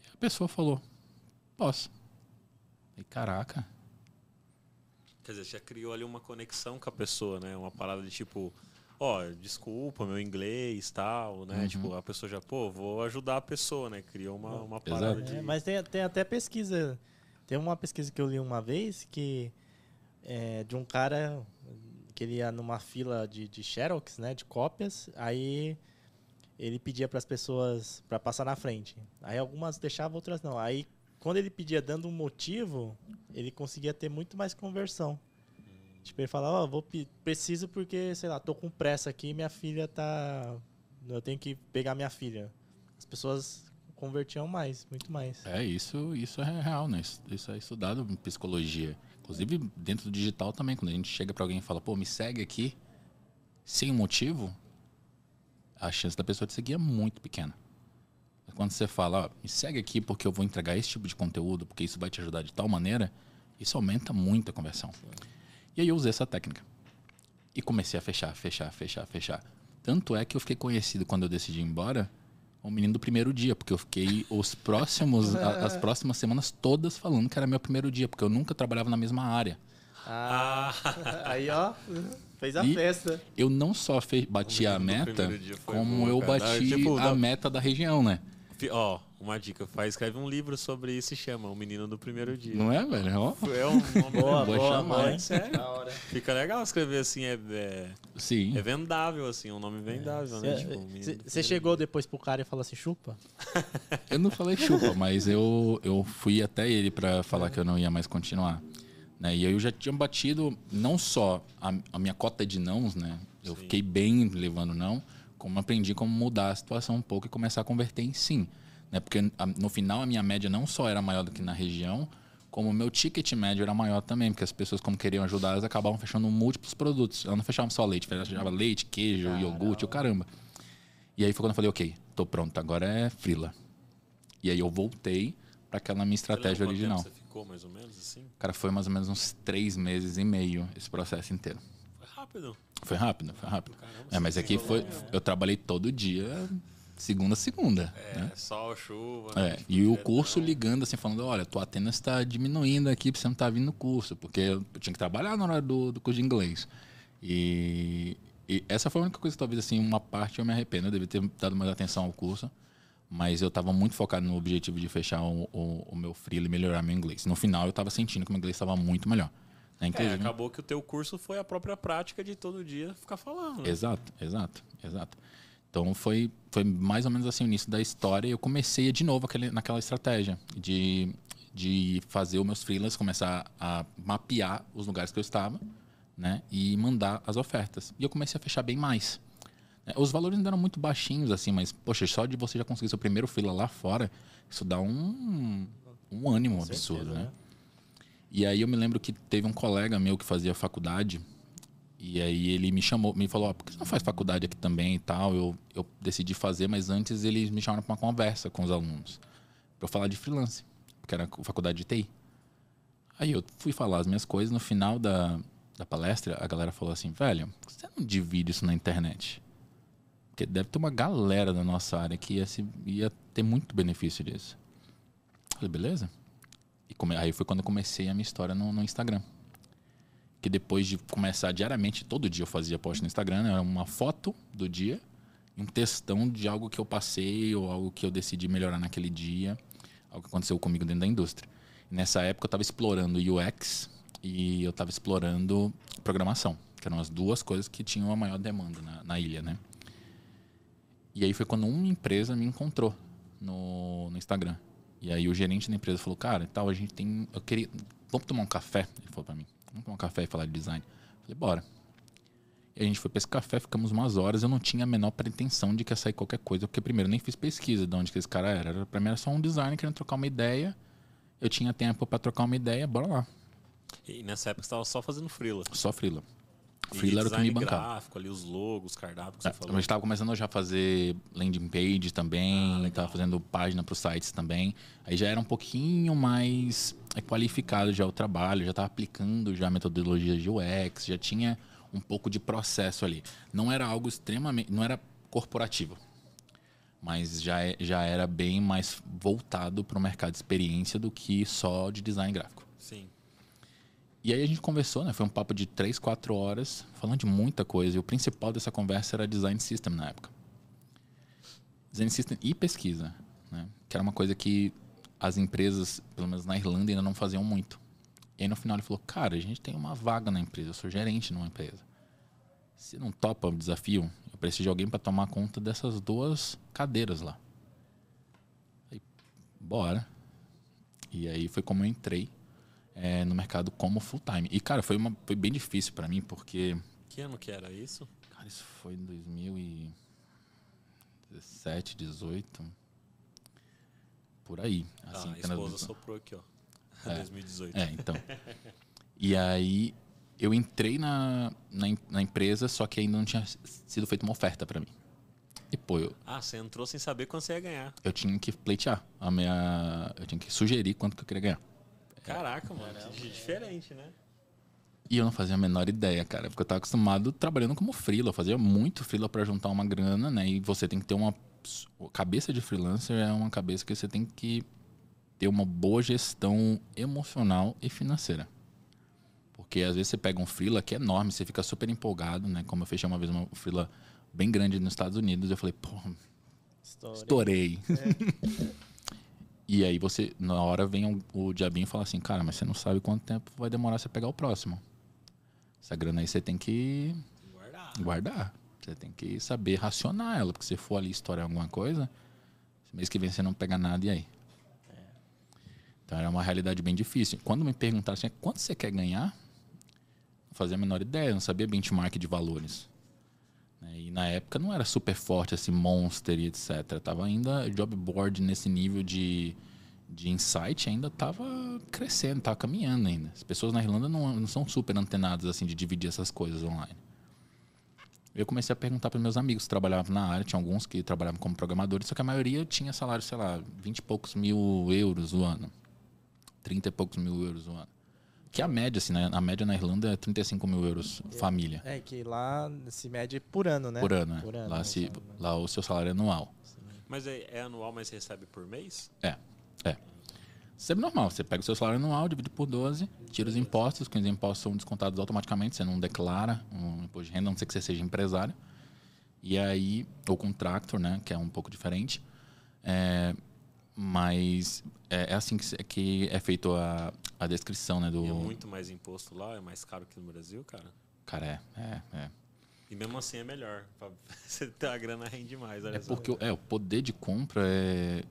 E a pessoa falou, posso. E caraca, Quer dizer, já criou ali uma conexão com a pessoa, né? Uma parada de tipo, ó, desculpa, meu inglês tal, né? Uhum. Tipo, a pessoa já, pô, vou ajudar a pessoa, né? Criou uma, uma parada Exato. de. É, mas tem, tem até pesquisa. Tem uma pesquisa que eu li uma vez que é de um cara que ele ia numa fila de, de Xerox, né? De cópias. Aí ele pedia para as pessoas para passar na frente. Aí algumas deixavam, outras não. Aí quando ele pedia dando um motivo, ele conseguia ter muito mais conversão. Tipo, ele falava, ó, vou pe- preciso porque, sei lá, tô com pressa aqui, minha filha tá eu tenho que pegar minha filha. As pessoas convertiam mais, muito mais. É, isso, isso é real, né? Isso, isso é estudado em psicologia. Inclusive, dentro do digital também, quando a gente chega pra alguém e fala, pô, me segue aqui, sem motivo, a chance da pessoa te seguir é muito pequena. Mas Quando você fala, ó, me segue aqui porque eu vou entregar esse tipo de conteúdo, porque isso vai te ajudar de tal maneira, isso aumenta muito a conversão. E aí eu usei essa técnica. E comecei a fechar, fechar, fechar, fechar. Tanto é que eu fiquei conhecido quando eu decidi ir embora, o menino do primeiro dia, porque eu fiquei os próximos, a- as próximas semanas todas falando que era meu primeiro dia, porque eu nunca trabalhava na mesma área. Ah, aí ó, fez a E- festa. Eu não só fe- bati a meta, como boa, eu cara. bati Tipo, a não- meta da região, né? Ó, uma dica, faz, escreve um livro sobre isso e chama O Menino do Primeiro Dia. Não é, velho? Ó, É um nome Boa, boa, chamar, boa, hein? Sério? Hora. Fica legal escrever assim, é, é, sim. é vendável, assim, um nome vendável, né? Tipo, Menino do Você Primeiro chegou depois pro cara e falou assim, chupa? Eu não falei chupa, mas eu, eu fui até ele pra falar que eu não ia mais continuar. Né? E aí eu já tinha batido não só a, a minha cota de nãos, né? Eu fiquei bem levando não, como aprendi como mudar a situação um pouco e começar a converter em sim. Né? Porque a- no final a minha média não só era maior do que na região, como o meu ticket médio era maior também, porque as pessoas, como queriam ajudar, elas acabavam fechando múltiplos produtos. Elas não fechavam só leite, fechava leite, queijo, iogurte, o caramba. E aí foi quando eu falei, ok, tô pronto, agora é frila. E aí eu voltei para aquela minha estratégia original. tempo Você ficou mais ou menos assim? Cara, foi mais ou menos uns três meses e meio esse processo inteiro. Foi rápido. Foi rápido, foi rápido. Caramba, É, mas aqui foi. Eu trabalhei todo dia, segunda a segunda. É, né? sol, chuva. É, né? E o curso ligando assim, falando, olha, tua Atenas está diminuindo aqui você não estar vindo no curso, porque eu tinha que trabalhar na hora do, do curso de inglês. E, e essa foi a única coisa, talvez assim, uma parte eu me arrependo, eu devia ter dado mais atenção ao curso, mas eu estava muito focado no objetivo de fechar o, o, o meu freela e melhorar meu inglês. No final eu estava sentindo que o meu inglês estava muito melhor. Né? É, Inclusive, acabou que o teu curso foi a própria prática de todo dia ficar falando. né? Exato, exato, exato. Então foi, foi mais ou menos assim o início da história. e Eu comecei de novo aquele, naquela estratégia de, de fazer os meus freelas, começar a mapear os lugares que eu estava, né? E mandar as ofertas. E eu comecei a fechar bem mais. né? Os valores ainda eram muito baixinhos, assim, mas, poxa, só de você já conseguir seu primeiro freela lá fora, isso dá um, um ânimo absurdo, certeza, né? né? E aí eu me lembro que teve um colega meu que fazia faculdade, e aí ele me chamou, me falou, ó, por que você não faz faculdade aqui também e tal? Eu, eu decidi fazer, mas antes eles me chamaram para uma conversa com os alunos, para eu falar de freelance, porque era faculdade de TI. Aí eu fui falar as minhas coisas, no final da, da palestra, a galera falou assim, velho, você não divide isso na internet? Porque deve ter uma galera da nossa área que ia, se, ia ter muito benefício disso. Eu falei, beleza? E come- aí foi quando eu comecei a minha história no, no Instagram. Que depois de começar diariamente, todo dia eu fazia post no Instagram, né? era uma foto do dia, e um textão de algo que eu passei ou algo que eu decidi melhorar naquele dia, algo que aconteceu comigo dentro da indústria. Nessa época eu estava explorando UX e eu estava explorando programação, que eram as duas coisas que tinham a maior demanda na, na ilha, né? E aí foi quando uma empresa me encontrou no, no Instagram. E aí o gerente da empresa falou, cara, tal, a gente tem. Eu queria. Vamos tomar um café? Ele falou pra mim. Vamos tomar um café e falar de design. Eu falei, bora. E a gente foi pra esse café, ficamos umas horas. Eu não tinha a menor pretensão de que ia sair qualquer coisa, porque primeiro nem fiz pesquisa de onde que esse cara era. Era pra mim era só um designer querendo trocar uma ideia. Eu tinha tempo pra trocar uma ideia, bora lá. E nessa época você estava só fazendo freela. Só Freela. Freela era o que me bancava. gráfico ali, os logos, cardápio que você É, falou. a gente estava começando já a fazer landing page também, estava fazendo página para os sites também. Aí já era um pouquinho mais qualificado já o trabalho, já estava aplicando já metodologias de UX, já tinha um pouco de processo ali. Não era algo extremamente, não era corporativo, mas já, é- já era bem mais voltado para o mercado de experiência do que só de design gráfico. Sim. E aí a gente conversou, né? Foi um papo de 3, 4 horas, falando de muita coisa. E o principal dessa conversa era design system na época. Design system e pesquisa, né? Que era uma coisa que as empresas, pelo menos na Irlanda, ainda não faziam muito. E aí no final ele falou, cara, a gente tem uma vaga na empresa, eu sou gerente numa empresa. Você não topa o desafio? Eu preciso de alguém para tomar conta dessas duas cadeiras lá. Aí, bora. E aí foi como eu entrei é, no mercado como full time. E, cara, foi, uma, foi bem difícil para mim, porque. Que ano que era isso? Cara, isso foi em 2017, 18. Por aí. Assim, ah, a esposa soprou aqui, ó. É, 2018. É, então. e aí eu entrei na, na, na, empresa, só que ainda não tinha sido feita uma oferta para mim. E pô, eu, Ah, você entrou sem saber quanto você ia ganhar. Eu tinha que pleitear. A minha, eu tinha que sugerir quanto que eu queria ganhar. Caraca, mano, que diferente, né? E eu não fazia a menor ideia, cara, porque eu estava acostumado trabalhando como freela, eu fazia muito freela para juntar uma grana, né? E você tem que ter uma cabeça de freelancer é uma cabeça que você tem que ter uma boa gestão emocional e financeira. Porque às vezes você pega um freela que é enorme, você fica super empolgado, né? Como eu fechei uma vez uma freela bem grande nos Estados Unidos, eu falei, pô, estourei. É. e aí você, na hora vem o, o diabinho e fala assim, cara, mas você não sabe quanto tempo vai demorar você pegar o próximo. Essa grana aí você tem que guardar. guardar. Você tem que saber racionar ela, porque se for ali estourar alguma coisa, mês que vem você não pega nada e aí? É. Então era uma realidade bem difícil. Quando me perguntaram assim, quanto você quer ganhar? Não fazia a menor ideia, não sabia benchmark de valores. Né? E na época não era super forte, assim, Monster e etc. Tava ainda job board nesse nível de, de insight, ainda estava crescendo, estava caminhando ainda. As pessoas na Irlanda não, não são super antenadas assim de dividir essas coisas online. Eu comecei a perguntar para meus amigos que trabalhavam na área, tinha alguns que trabalhavam como programadores, só que a maioria tinha salário, sei lá, 20 e poucos mil euros o ano. 30 e poucos mil euros o ano. Que é a média, assim, né? A média na Irlanda é 35 mil euros família. É, que lá se mede por ano, né? Por ano, é. Por ano, lá, se, lá o seu salário é anual. Sim. Mas é, é, anual, mas recebe por mês? É, é. Sempre normal. Você pega o seu salário anual, divide por 12, tira os impostos, que os impostos são descontados automaticamente, você não declara um imposto de renda, a não ser que você seja empresário. E aí, o contractor, né, que é um pouco diferente. É, mas é, é assim que, que, é feito a, a descrição, né? Do... E é muito mais imposto lá, é mais caro que no Brasil, cara? Cara, é, é, é. E mesmo assim é melhor. Você ter a grana rende mais. é porque o, é, o poder de compra é,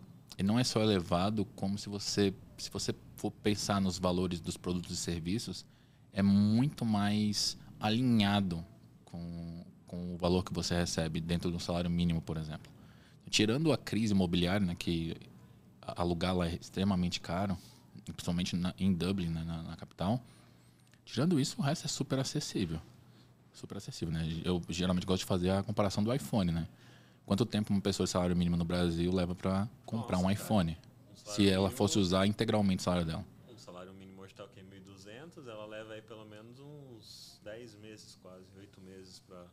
não é só elevado, como se você, se você for pensar nos valores dos produtos e serviços, é muito mais alinhado com, com o valor que você recebe dentro do salário mínimo, por exemplo. Tirando a crise imobiliária, né, que alugar lá é extremamente caro, principalmente na, em Dublin, né, na, na, capital. Tirando isso, o resto é super acessível. Super acessível, né? Eu geralmente gosto de fazer a comparação do iPhone, né? Quanto tempo uma pessoa de salário mínimo no Brasil leva para comprar Nossa, um iPhone? Um se ela mínimo, fosse usar integralmente o salário dela. Um salário mínimo hoje está o quê? 1.200, ela leva aí pelo menos uns 10 meses, quase, 8 meses para...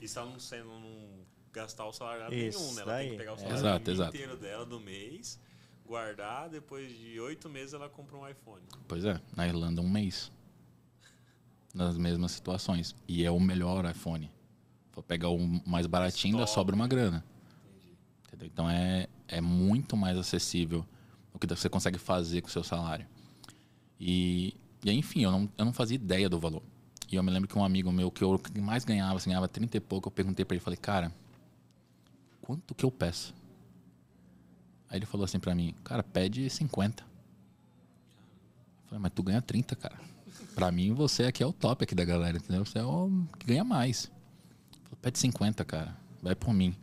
E se ela não, sendo, não gastar o salário Isso, nenhum, né? Ela daí. tem que pegar o salário exato, exato. inteiro dela do mês, guardar, depois de 8 meses ela compra um iPhone. Pois é, na Irlanda um mês. Nas mesmas situações. E é o melhor iPhone. For pegar o mais baratinho, ainda sobra uma grana. Entendi. Então é, é muito mais acessível o que você consegue fazer com o seu salário. E, e aí, enfim, eu não, eu não fazia ideia do valor. E eu me lembro que um amigo meu que eu mais ganhava, assim, ganhava 30 e pouco, eu perguntei para ele, falei, cara, quanto que eu peço? Aí ele falou assim para mim, cara, pede 50. Eu falei, mas tu ganha 30, cara. Pra mim, você aqui é o top aqui da galera, entendeu? Você é o que ganha mais. Pede 50, cara. Vai por mim.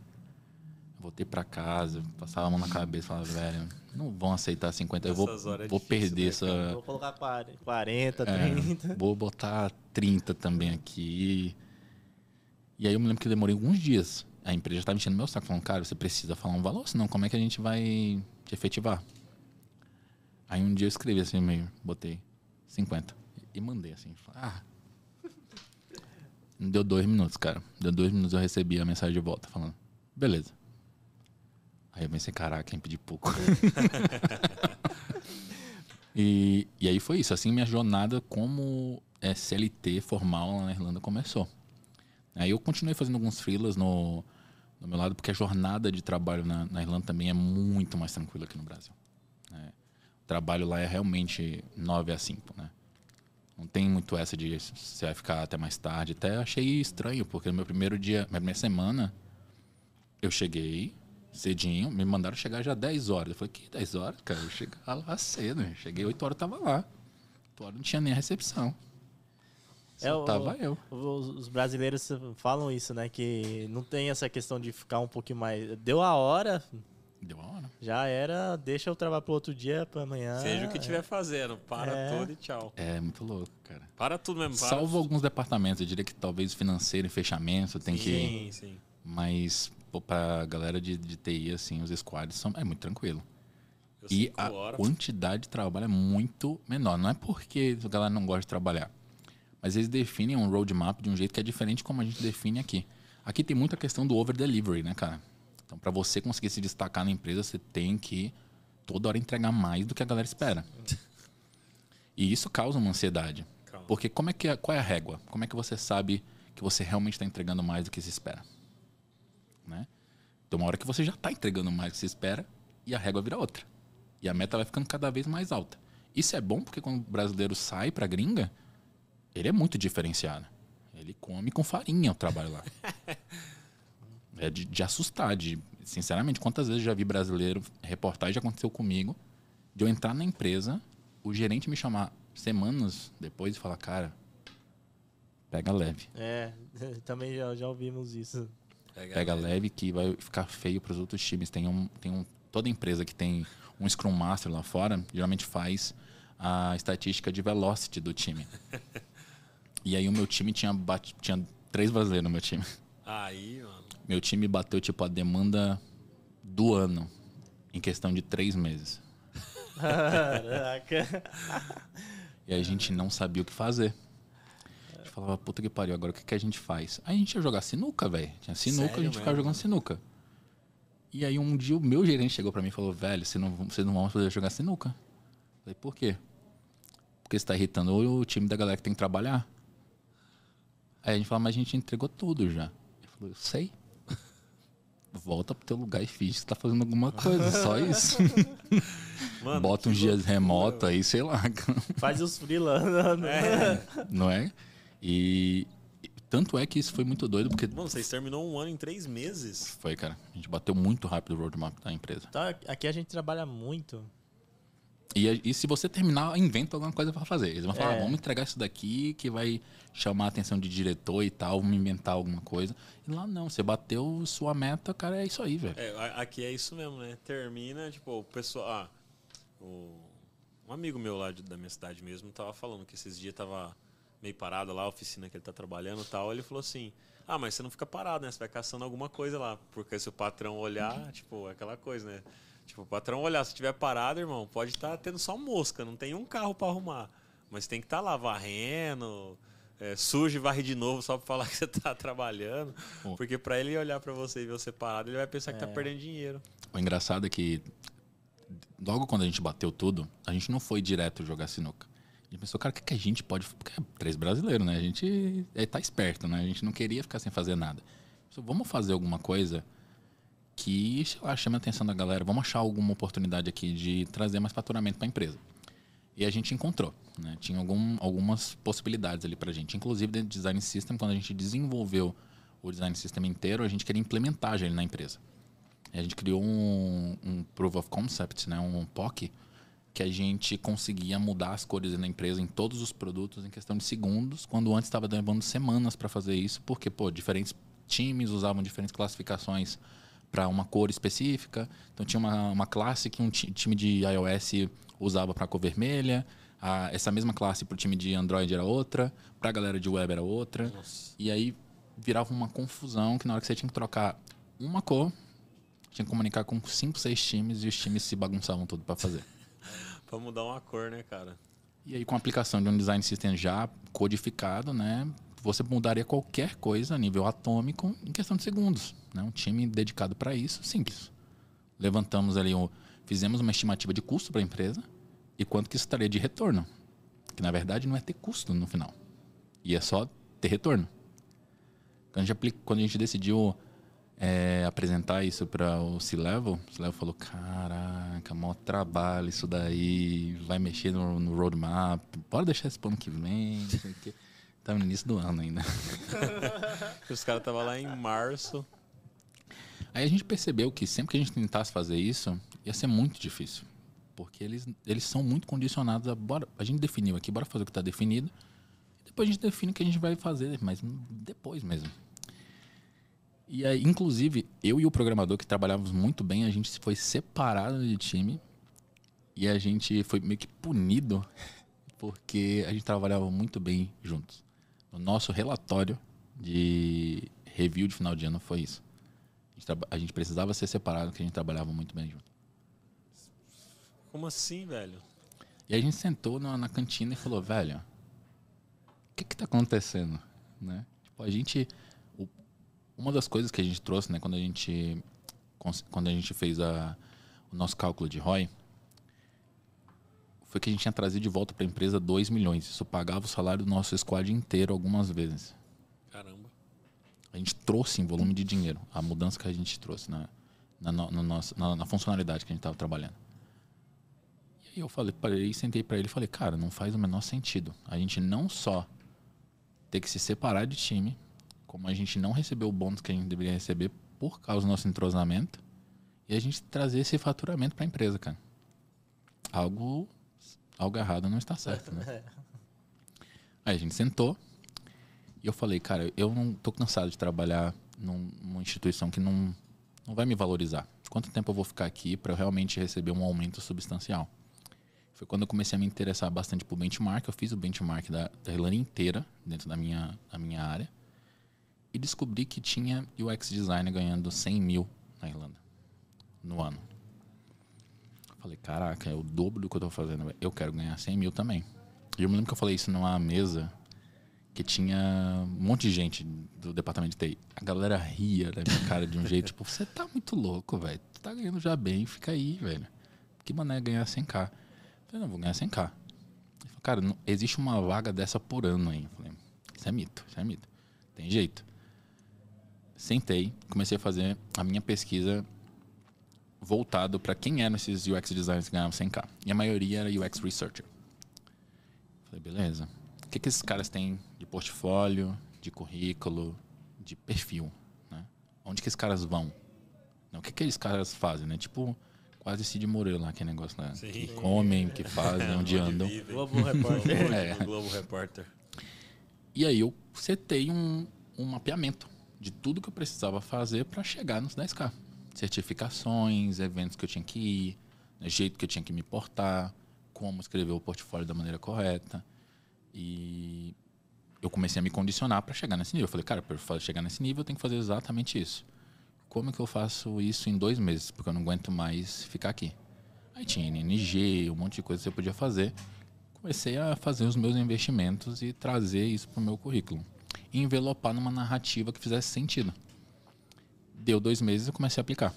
Eu voltei pra casa, passava a mão na cabeça, falava, velho, não vão aceitar 50, eu vou, é vou perder né, essa. Vou colocar 40, 30. É, vou botar 30 também aqui. E aí eu me lembro que eu demorei alguns dias. A empresa estava enchendo meu saco, falando, cara, você precisa falar um valor, senão como é que a gente vai te efetivar? Aí um dia eu escrevi assim meio, botei 50 e mandei assim, ah, Deu dois minutos, cara. Deu dois minutos eu recebi a mensagem de volta falando, beleza. Aí eu pensei, caraca, quem pedir pouco. e, e aí foi isso. Assim, minha jornada como é, CLT formal na Irlanda começou. Aí eu continuei fazendo alguns freelas no, no meu lado, porque a jornada de trabalho na, na Irlanda também é muito mais tranquila que no Brasil. Né? O trabalho lá é realmente 9 a 5, né? Não tem muito essa de você vai ficar até mais tarde. Até achei estranho, porque no meu primeiro dia, minha semana, eu cheguei cedinho, me mandaram chegar já 10 horas. Eu falei, que 10 horas, cara? Eu cheguei lá cedo. Cheguei 8 horas, tava lá. 8 horas não tinha nem a recepção. Só É, o- tava eu. Os, os brasileiros falam isso, né? Que não tem essa questão de ficar um pouquinho mais. Deu a hora, Deu uma hora. já era, deixa eu trabalhar pro outro dia, pra amanhã. Seja o que estiver fazendo, para É. tudo e tchau. É muito louco, cara. Para tudo mesmo, para. Salvo alguns departamentos, eu diria que talvez financeiro e fechamento tem que. Sim, sim. Mas pô, pra galera de, de TI, assim, os squads são, é muito tranquilo. Eu E a horas, quantidade de trabalho é muito menor. Não é porque a galera não gosta de trabalhar. Mas eles definem um roadmap de um jeito que é diferente como a gente define aqui. Aqui tem muita questão do over delivery, né, cara? Então, para você conseguir se destacar na empresa, você tem que toda hora entregar mais do que a galera espera. E isso causa uma ansiedade. Calma. Porque como é que é, qual é a régua? Como é que você sabe que você realmente está entregando mais do que se espera? Né? Então, uma hora que você já está entregando mais do que se espera e a régua vira outra. E a meta vai ficando cada vez mais alta. Isso é bom porque quando o brasileiro sai para gringa, ele é muito diferenciado. Ele come com farinha o trabalho lá. é de, de assustar, de sinceramente, quantas vezes eu já vi brasileiro, reportagem aconteceu comigo, de eu entrar na empresa, o gerente me chamar semanas depois e falar, cara, pega leve. É, também já, já ouvimos isso. Pega leve que vai ficar feio para os outros times. Tem um, tem um, toda empresa que tem um Scrum Master lá fora, geralmente faz a estatística de velocity do time. e aí o meu time tinha, bate, tinha três brasileiros no meu time. Aí, mano. Meu time bateu tipo a demanda do ano em questão de três meses. Caraca. E aí a gente não sabia o que fazer. A gente falava, puta que pariu, agora o que, que a gente faz? Aí a gente ia jogar sinuca, velho. Tinha sinuca, Sério a gente ficava mesmo? jogando sinuca. E aí um dia o meu gerente chegou pra mim e falou, velho, vocês não, vocês não vão poder jogar sinuca. Falei, por quê? Porque você tá irritando o time da galera que tem que trabalhar. Aí a gente falou, mas a gente entregou tudo já. Ele falou, eu sei. Volta pro teu lugar e finge que você tá fazendo alguma coisa, só isso. Mano, Bota uns dias remoto aí, sei lá. Faz os freela. É. não é? E e tanto é que isso foi muito doido, porque Mano, vocês terminou um ano em três meses. foi, cara. A gente bateu muito rápido o roadmap da empresa. Tá, aqui a gente trabalha muito. E, e se você terminar, inventa alguma coisa pra fazer. Eles vão falar, É. "Ah, vamos entregar isso daqui que vai chamar a atenção de diretor e tal, vamos inventar alguma coisa. E lá não, você bateu sua meta, cara, é isso aí, velho. É, aqui é isso mesmo, né? Termina, tipo, o pessoal. Ah, o, um amigo meu lá de- da minha cidade mesmo tava falando que esses dias tava meio parado lá, a oficina que ele tá trabalhando e tal. Ele falou assim: Ah, mas você não fica parado, né? Você vai caçando alguma coisa lá. Porque se o patrão olhar, tipo, é aquela coisa, né? Tipo, o patrão olhar, se tiver parado, irmão, pode estar tendo só mosca, não tem um carro pra arrumar. Mas tem que estar lá varrendo, é, sujo e varre de novo só pra falar que você tá trabalhando. Pô. Porque pra ele olhar pra você e ver você parado, ele vai pensar que tá É. perdendo dinheiro. O engraçado é que logo quando a gente bateu tudo, a gente não foi direto jogar sinuca. A gente pensou, cara, o que, que a gente pode. Porque é três brasileiros, né? A gente é, tá esperto, né? A gente não queria ficar sem fazer nada. Pensou, vamos fazer alguma coisa que, chame a atenção da galera. Vamos achar alguma oportunidade aqui de trazer mais faturamento para a empresa. E a gente encontrou, né? Tinha algum, algumas possibilidades ali pra gente. Inclusive, dentro do Design System, quando a gente desenvolveu o Design System inteiro, a gente queria implementar já ele na empresa. E a gente criou um, um Proof of Concept, né? um POC, que a gente conseguia mudar as cores na empresa em todos os produtos em questão de segundos, quando antes estava levando semanas para fazer isso, porque pô, diferentes times usavam diferentes classificações para uma cor específica. Então tinha uma, uma classe que um ti- time de iOS usava para cor vermelha, a- essa mesma classe para o time de Android era outra, para a galera de web era outra. Nossa. E aí virava uma confusão que na hora que você tinha que trocar uma cor, tinha que comunicar com cinco, seis times e os times se bagunçavam tudo para fazer. Pra mudar uma cor, né, cara? E aí com a aplicação de um design system já codificado, né, você mudaria qualquer coisa a nível atômico em questão de segundos, né? Um time dedicado para isso, simples. Levantamos ali fizemos uma estimativa de custo para a empresa e quanto que isso estaria de retorno, que na verdade não é ter custo no final. E é só ter retorno. Quando a gente, apli- quando a gente decidiu é, apresentar isso para o C-Level, o C-Level falou, caraca, maior trabalho isso daí, vai mexer no, no roadmap, pode deixar esse plano que vem, não sei o quê. Tá no início do ano ainda. Os caras estavam lá em março. Aí a gente percebeu que sempre que a gente tentasse fazer isso, ia ser muito difícil. Porque eles, eles são muito condicionados a. Bora, a gente definiu aqui, bora fazer o que está definido. E depois a gente define o que a gente vai fazer, mas depois mesmo. E aí, inclusive, eu e o programador que trabalhávamos muito bem, a gente foi separado de time. E a gente foi meio que punido porque a gente trabalhava muito bem juntos. O nosso relatório de review de final de ano foi isso. A gente, a gente precisava ser separado porque a gente trabalhava muito bem junto. Como assim, velho? E a gente sentou na, na cantina e falou, velho, o que que tá acontecendo? Né? Tipo, a gente... O, uma das coisas que a gente trouxe, né, quando a gente, quando a gente fez a, o nosso cálculo de ROI, foi que a gente tinha trazido de volta para a empresa 2 milhões. Isso pagava o salário do nosso squad inteiro algumas vezes. Caramba. A gente trouxe em volume de dinheiro a mudança que a gente trouxe na, na, no nosso, na, na funcionalidade que a gente estava trabalhando. E aí eu falei, parei, sentei para ele e falei, cara, não faz o menor sentido. A gente não só ter que se separar de time, como a gente não recebeu o bônus que a gente deveria receber por causa do nosso entrosamento, e a gente trazer esse faturamento para a empresa, cara. Algo, algo errado não está certo, né? Aí a gente sentou e eu falei, cara, eu não tô cansado de trabalhar num, numa instituição que não, não vai me valorizar. Quanto tempo eu vou ficar aqui para realmente receber um aumento substancial? Foi quando eu comecei a me interessar bastante por benchmark. Eu fiz o benchmark da, da Irlanda inteira, dentro da minha, da minha área. E descobri que tinha UX design ganhando 100 mil na Irlanda no ano. Falei, caraca, é o dobro do que eu tô fazendo. Eu quero ganhar 100 mil também. E eu me lembro que eu falei isso numa mesa que tinha um monte de gente do departamento de TI. A galera ria da minha cara de um jeito, tipo, você tá muito louco, velho. Tu tá ganhando já bem, fica aí, velho. Que mané ganhar 100k? falei, não, vou ganhar 100k. Ele falou, cara, não, existe uma vaga dessa por ano aí. Eu falei, isso é mito, isso é mito. Tem jeito. Sentei, comecei a fazer a minha pesquisa voltado para quem eram esses UX designers que ganhavam 100k. E a maioria era UX researcher. Falei, beleza. O que, que esses caras têm de portfólio, de currículo, de perfil? Né? Onde que esses caras vão? O que, que esses caras fazem, né? Tipo, quase Cid Moreira lá, aquele negócio lá. Sim. Que comem, que fazem, onde andam. Globo Repórter. é. Globo Repórter. E aí eu setei um, um mapeamento de tudo que eu precisava fazer para chegar nos 10K. Certificações, eventos que eu tinha que ir, né, jeito que eu tinha que me portar, como escrever o portfólio da maneira correta. E eu comecei a me condicionar para chegar nesse nível. Eu falei, cara, para chegar nesse nível eu tenho que fazer exatamente isso como é que eu faço isso em dois meses? Porque eu não aguento mais ficar aqui. Aí tinha NNG, um monte de coisa que você podia fazer. Comecei a fazer os meus investimentos e trazer isso para o meu currículo. E envelopar numa narrativa que fizesse sentido. Deu dois meses e comecei a aplicar.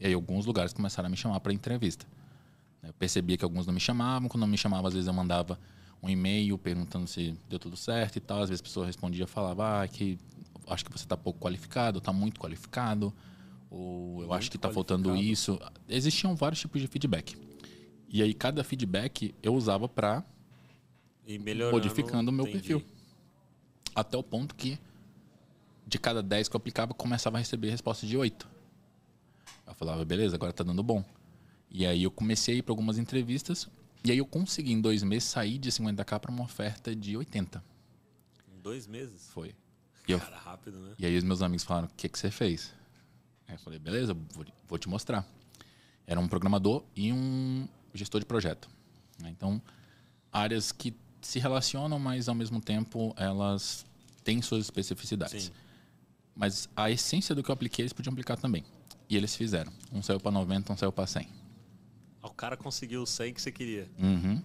E aí alguns lugares começaram a me chamar para entrevista. Eu percebia que alguns não me chamavam. Quando não me chamavam, às vezes eu mandava um e-mail perguntando se deu tudo certo e tal. Às vezes a pessoa respondia, falava ah, que acho que você está pouco qualificado, está muito qualificado, ou eu muito acho que está faltando isso. Existiam vários tipos de feedback. E aí cada feedback eu usava para modificando o meu entendi. perfil. Até o ponto que de cada 10 que eu aplicava, começava a receber resposta de 8. Eu falava, beleza, agora tá dando bom. E aí eu comecei a ir para algumas entrevistas e aí eu consegui em dois meses sair de 50k para uma oferta de 80. Em dois meses? Foi. E eu, Cara, rápido, né? E aí os meus amigos falaram, o que, que você fez? Aí eu falei, beleza, vou, te mostrar. Era um programador e um gestor de projeto. Né? Então, áreas que se relacionam, mas ao mesmo tempo elas têm suas especificidades. Sim. Mas a essência do que eu apliquei, eles podiam aplicar também. E eles fizeram. Um saiu para 90, um saiu para 100. O cara conseguiu o 100 que você queria. Uhum.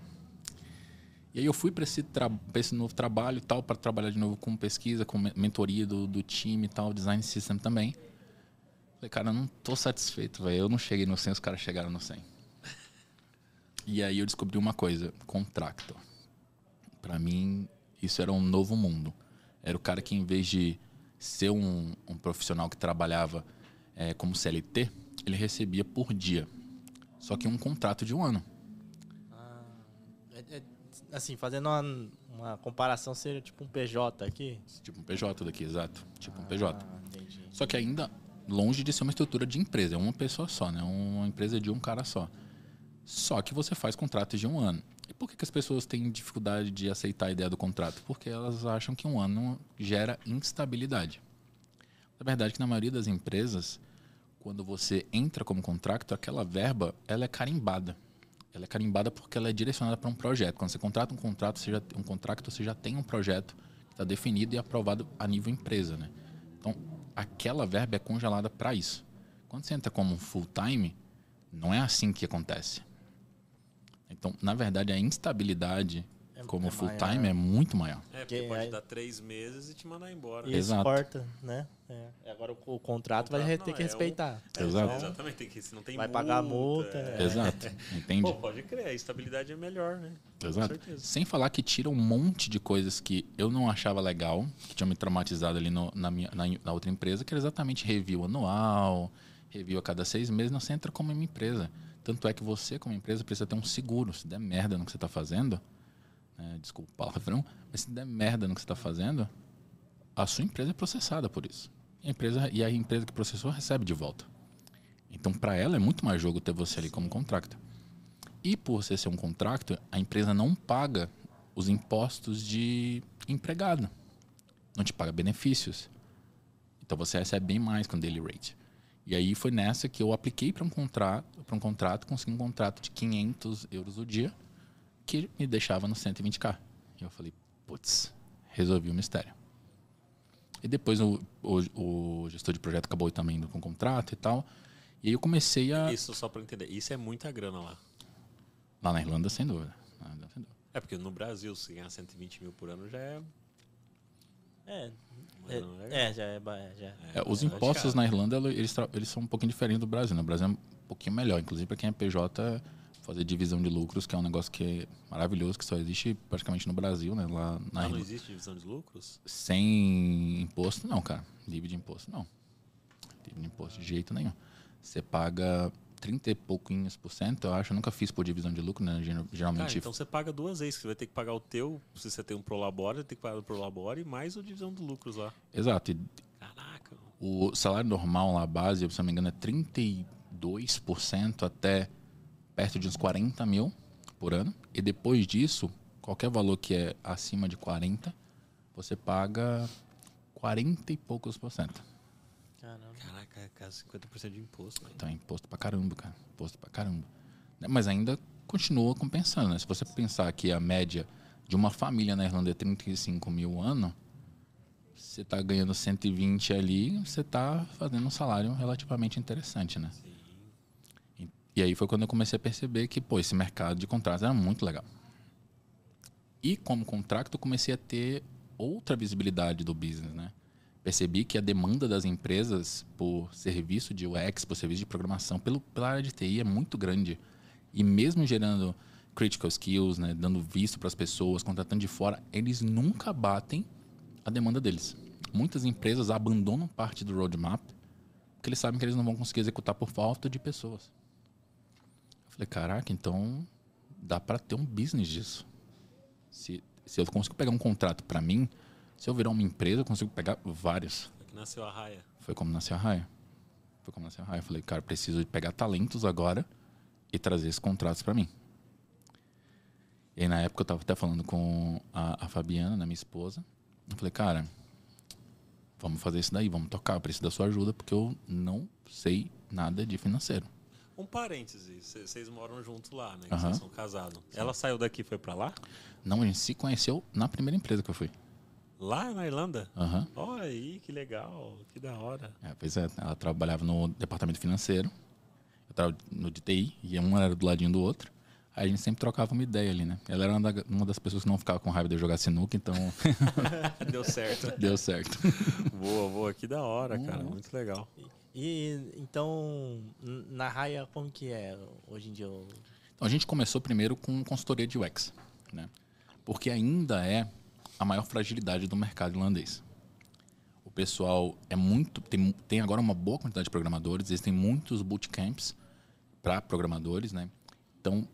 E aí eu fui para esse, esse novo trabalho e tal, para trabalhar de novo com pesquisa, com mentoria do, do time e tal, design system também. Falei, cara, eu não tô satisfeito, velho. Eu não cheguei no 100, os caras chegaram no 100. E aí eu descobri uma coisa, contractor. Para mim, isso era um novo mundo. Era o cara que em vez de ser um, um profissional que trabalhava é, como CLT, ele recebia por dia. Só que um contrato de um ano. Ah, é, é, assim, fazendo uma, uma comparação, seria tipo um PJ aqui? Tipo um PJ daqui, exato. Tipo um PJ. Ah, entendi. Só que ainda longe de ser uma estrutura de empresa, é uma pessoa só, né? Uma empresa de um cara só. Só que você faz contratos de um ano. Por que, que as pessoas têm dificuldade de aceitar a ideia do contrato? Porque elas acham que um ano gera instabilidade. Na verdade, que na maioria das empresas, quando você entra como contrato, aquela verba ela é carimbada. Ela é carimbada porque ela é direcionada para um projeto. Quando você contrata um contrato, você já, um contrato, você já tem um projeto que está definido e aprovado a nível empresa, né? Então, aquela verba é congelada para isso. Quando você entra como full time, não é assim que acontece. Então, na verdade, a instabilidade É- como é full maior. time é muito maior. É, porque Que pode aí- dar três meses e te mandar embora. E Exato. exporta, né? É. Agora o, o contrato vai Contrato ter não, que é respeitar. É, Exato. Exatamente, tem que, se não tem Vai pagar multa, é. É. Exato. Entende? Pô, pode crer, a estabilidade é melhor, né? Exato. Com certeza. Sem falar que tira um monte de coisas que eu não achava legal, que tinham me traumatizado ali no- na, minha, na, na outra empresa, que era exatamente review anual, review a cada seis meses. Não, você entra como uma empresa. Tanto é que você, como empresa, precisa ter um seguro. Se der merda no que você está fazendo, né, desculpa o palavrão, mas se der merda no que você está fazendo, a sua empresa é processada por isso. A empresa, e a empresa que processou recebe de volta. Então, para ela, é muito mais jogo ter você ali como contractor. E por você ser um contractor, a empresa não paga os impostos de empregado. Não te paga benefícios. Então você recebe bem mais com daily rate. E aí foi nessa que eu apliquei para um contrato, para um contrato, consegui um contrato de 500 euros o dia, que me deixava no 120k. E eu falei, putz, resolvi o mistério. E depois o, o, o gestor de projeto acabou também indo com o contrato e tal. E aí eu comecei a. Isso só pra entender. Isso é muita grana lá. Lá na Irlanda, sem dúvida. Na Irlanda, sem dúvida. É porque no Brasil, se ganhar 120 mil por ano já é. É, é, é, já é. ba- Já. É, os é impostos na Irlanda, eles, eles são um pouquinho diferentes do Brasil. No Brasil é um pouquinho melhor. Inclusive, para quem é PJ, fazer divisão de lucros, que é um negócio que é maravilhoso, que só existe praticamente no Brasil, né? Lá na Ah, não Irlanda. existe divisão de lucros? Sem imposto, não, cara. Livre de imposto, não. Livre de imposto de jeito nenhum. Você paga 30 e pouquinhos por cento, eu acho. Eu nunca fiz por divisão de lucro, né? Geralmente. então você paga duas vezes. que Você vai ter que pagar o teu, se você tem um Prolabore, vai ter que pagar o Prolabore e mais o divisão de lucros lá. Exato. E Caraca. O salário normal lá, base, se não me engano, é 32% até perto de uns 40 mil por ano. E depois disso, qualquer valor que é acima de 40, você paga 40 e poucos por cento. Caramba. Caraca, quase 50% de imposto. Né? Então é imposto pra caramba, cara. Imposto pra caramba. Né, Mas ainda continua compensando, né? Se você pensar que a média de uma família na Irlanda é 35 mil ano, você tá ganhando 120 ali, você tá fazendo um salário relativamente interessante, né? Sim. E, e aí foi quando eu comecei a perceber que, pô, esse mercado de contratos era muito legal. E como contrato, eu comecei a ter outra visibilidade do business, né? Percebi que a demanda das empresas por serviço de UX, por serviço de programação, pelo, pela área de TI é muito grande. E mesmo gerando critical skills, né, dando visto para as pessoas, contratando de fora, eles nunca batem a demanda deles. Muitas empresas abandonam parte do roadmap porque eles sabem que eles não vão conseguir executar por falta de pessoas. Eu falei, caraca, então dá para ter um business disso. Se, se eu consigo pegar um contrato para mim, se eu virar uma empresa, eu consigo pegar vários. Foi que nasceu a raia. Foi como nasceu a Raia. Foi como nasceu a Raia. Eu falei, cara, preciso de pegar talentos agora e trazer esses contratos para mim. E aí, na época, eu tava até falando com a, a Fabiana, né, minha esposa. Eu falei, cara, vamos fazer isso daí, vamos tocar. Eu preciso da sua ajuda, porque eu não sei nada de financeiro. Um parêntese, cê- vocês moram junto lá, né? Vocês são casados. Ela saiu daqui e foi pra lá? Não, a gente se conheceu na primeira empresa que eu fui. Lá na Irlanda? Aham. Olha aí, que legal, que da hora. É, pois é, ela trabalhava no departamento financeiro, eu estava no de TI, e um era do ladinho do outro. Aí a gente sempre trocava uma ideia ali, né? Ela era uma, da- uma das pessoas que não ficava com raiva de eu jogar sinuca, então Deu certo. deu certo. boa, boa, que da hora, cara. Muito legal. E então, na raia, como que é hoje em dia? o- Então a gente começou primeiro com consultoria de UX, né? Porque ainda é a maior fragilidade do mercado irlandês. O pessoal é muito. Tem, tem agora uma boa quantidade de programadores, existem muitos bootcamps para programadores, né? Então,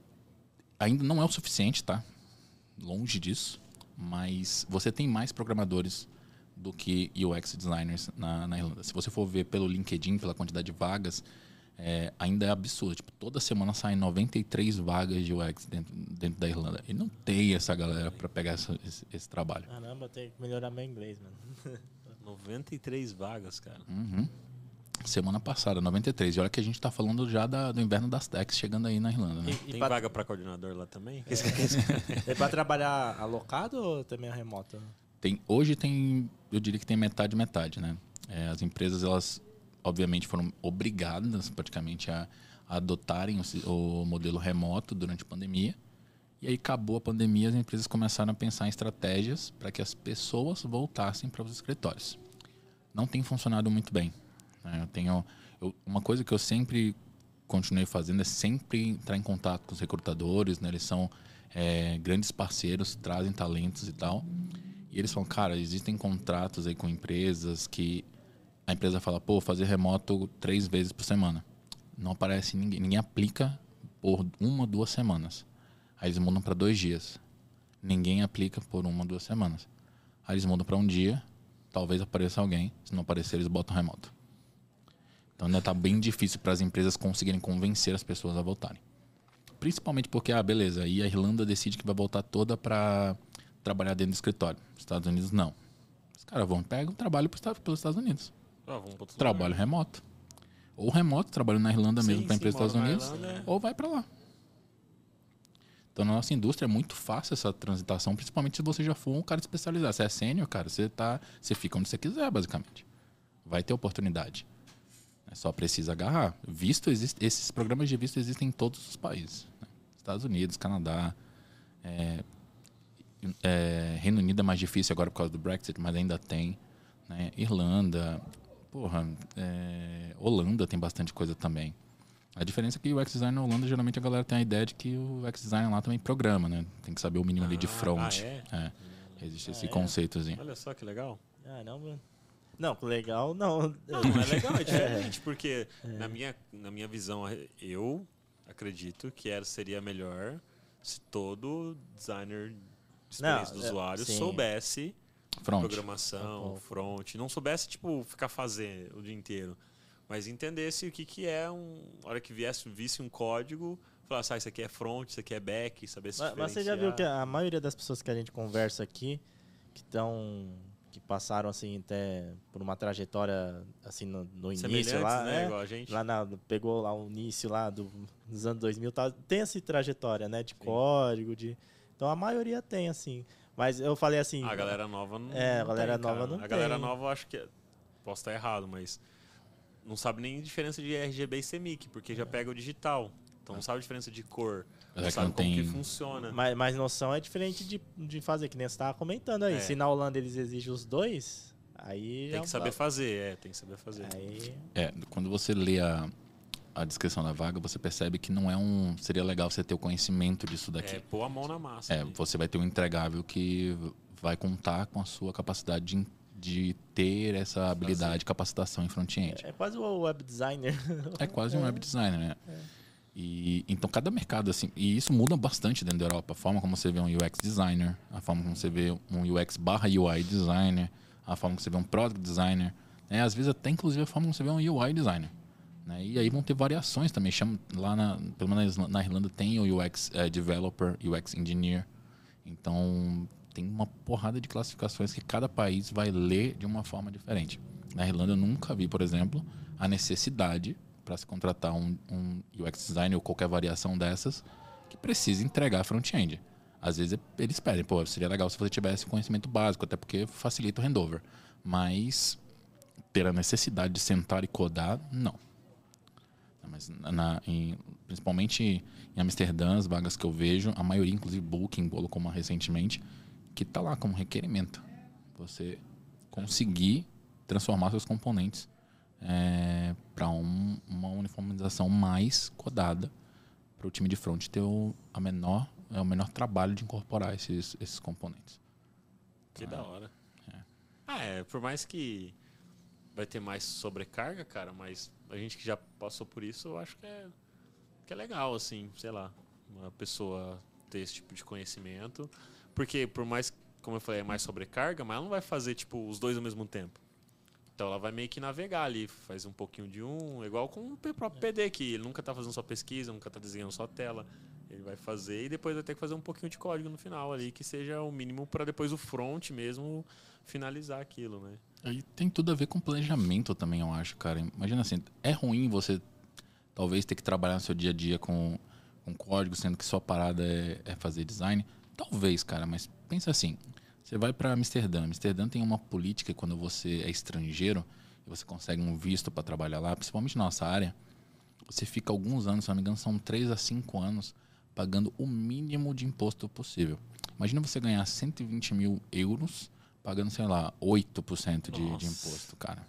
ainda não é o suficiente, tá? Longe disso. Mas você tem mais programadores do que UX designers na, na Irlanda. Se você for ver pelo LinkedIn, pela quantidade de vagas, é, ainda é absurdo. Tipo, toda semana saem 93 vagas de UX dentro, dentro da Irlanda. E não tem essa galera para pegar essa, esse, esse, trabalho. Caramba, tem que melhorar meu inglês, mano. 93 vagas, cara. Uhum. Semana passada, 93. E olha que a gente está falando já da, do inverno das techs chegando aí na Irlanda. Né? E, e tem pra... vaga para coordenador lá também? É, é para trabalhar alocado ou também remoto? Tem, hoje tem, eu diria que tem metade metade, né? É, as empresas elas obviamente foram obrigadas praticamente a, a adotarem o, o, modelo remoto durante a pandemia. E aí acabou a pandemia, as empresas começaram a pensar em estratégias para que as pessoas voltassem para os escritórios. Não tem funcionado muito bem. Né? Eu tenho eu, uma coisa que eu sempre continuei fazendo é sempre entrar em contato com os recrutadores, né? Eles são é, grandes parceiros, trazem talentos e tal. E eles falam, cara, existem contratos aí com empresas que a empresa fala, pô, fazer remoto três vezes por semana. Não aparece ninguém, ninguém aplica por uma, duas semanas. Aí eles mudam para dois dias. Ninguém aplica por uma, duas semanas. Aí eles mudam para um dia, talvez apareça alguém. Se não aparecer, eles botam remoto. Então ainda está bem difícil para as empresas conseguirem convencer as pessoas a voltarem. Principalmente porque, ah, beleza, aí a Irlanda decide que vai voltar toda para trabalhar dentro do escritório. Estados Unidos não. Os caras vão pegar o trabalho pelos Estados Unidos. Ah, trabalho lugar. remoto. Ou remoto, trabalho na Irlanda sim, mesmo para a empresa dos Estados Unidos, Irlanda, é. ou vai para lá. Então, na nossa indústria é muito fácil essa transitação, principalmente se você já for um cara especializado. Se é sênior, cara, você, tá, você fica onde você quiser, basicamente. Vai ter oportunidade. É só precisa agarrar. Visto existe, esses programas de visto existem em todos os países. Né? Estados Unidos, Canadá, é, é, Reino Unido é mais difícil agora por causa do Brexit, mas ainda tem. Né? Irlanda, porra, é, Holanda tem bastante coisa também. A diferença é que o UX design na Holanda, geralmente a galera tem a ideia de que o UX design lá também programa, né? Tem que saber o mínimo ah, ali de ah, front. Ah, é? é? Existe ah, esse é? conceitozinho. Olha só que legal. Ah, não, mano. Não, legal não. Não, não é legal, é diferente, porque é. na, minha, na minha visão, eu acredito que era, seria melhor se todo designer de experiência não, do é, usuário sim. soubesse front. programação, front, não soubesse, tipo, ficar fazer o dia inteiro mas entendesse o que, que é um. A hora que viesse, visse um código, falasse, ah, isso aqui é front, isso aqui é back, saber se mas, mas você já viu que a maioria das pessoas que a gente conversa aqui, que estão. que passaram assim até por uma trajetória assim no, no início lá, né? É, Igual a gente. Lá na, pegou lá o início lá do, dos anos 2000, tá, tem essa trajetória, né? De Sim. código, de. Então a maioria tem, assim. Mas eu falei assim. A galera nova não. É, a galera tem, nova cara. não a tem. Galera nova eu acho que. Posso estar errado, mas não sabe nem a diferença de RGB e CMYK, porque já pega o digital. Então não sabe a diferença de cor. Não é sabe não como tem... que funciona. Mas, mas noção é diferente de, de fazer, que nem você estava comentando aí. É. Se na Holanda eles exigem os dois, aí. Tem que saber fazer, é, tem que saber fazer. Aí... É, quando você lê a, a descrição da vaga, você percebe que não é um. Seria legal você ter o conhecimento disso daqui. É, pôr a mão na massa. É, ali. você vai ter um entregável que vai contar com a sua capacidade de de ter essa habilidade, de capacitação em front-end. É, é, quase o web designer. É quase um web designer, né? É. E, então cada mercado assim, e isso muda bastante dentro da Europa, a forma como você vê um UX designer, a forma como você vê um UX barra UI designer, a forma como você vê um product designer, né? às vezes até inclusive a forma como você vê um UI designer. Né? E aí vão ter variações também. Chama, lá na, pelo menos na Irlanda tem o UX é, developer, UX engineer. Então tem uma porrada de classificações que cada país vai ler de uma forma diferente. Na Irlanda eu nunca vi, por exemplo, a necessidade para se contratar um, um, UX designer ou qualquer variação dessas que precise entregar front-end. Às vezes eles pedem, pô, seria legal se você tivesse conhecimento básico, até porque facilita o handover. Mas ter a necessidade de sentar e codar, não. Mas na, em, principalmente em Amsterdã, as vagas que eu vejo, a maioria, inclusive Booking colocou uma recentemente, que está lá como requerimento. Você conseguir transformar seus componentes é, para um, uma uniformização mais codada para o time de front ter o, a menor, é, o menor trabalho de incorporar esses, esses componentes. Que da hora. É. Ah, é, por mais que vai ter mais sobrecarga, cara, mas a gente que já passou por isso, eu acho que é, que é legal, assim, sei lá, uma pessoa ter esse tipo de conhecimento. Porque por mais, como eu falei, é mais sobrecarga, mas ela não vai fazer, tipo, os dois ao mesmo tempo. Então ela vai meio que navegar ali, faz um pouquinho de um, igual com o próprio PD, que ele nunca tá fazendo só pesquisa, nunca tá desenhando só tela. Ele vai fazer e depois vai ter que fazer um pouquinho de código no final ali, que seja o mínimo para depois o front mesmo finalizar aquilo, né? Aí tem tudo a ver com planejamento também, eu acho, cara. Imagina assim, é ruim você talvez ter que trabalhar no seu dia a dia com, com código, sendo que sua parada é, é fazer design. Talvez, cara, mas pensa assim, você vai para Amsterdã. Amsterdã tem uma política quando você é estrangeiro e você consegue um visto para trabalhar lá, principalmente na nossa área, você fica alguns anos, se não me engano, são 3 a 5 anos pagando o mínimo de imposto possível. Imagina você ganhar 120 mil euros pagando, sei lá, 8% de, de imposto, cara.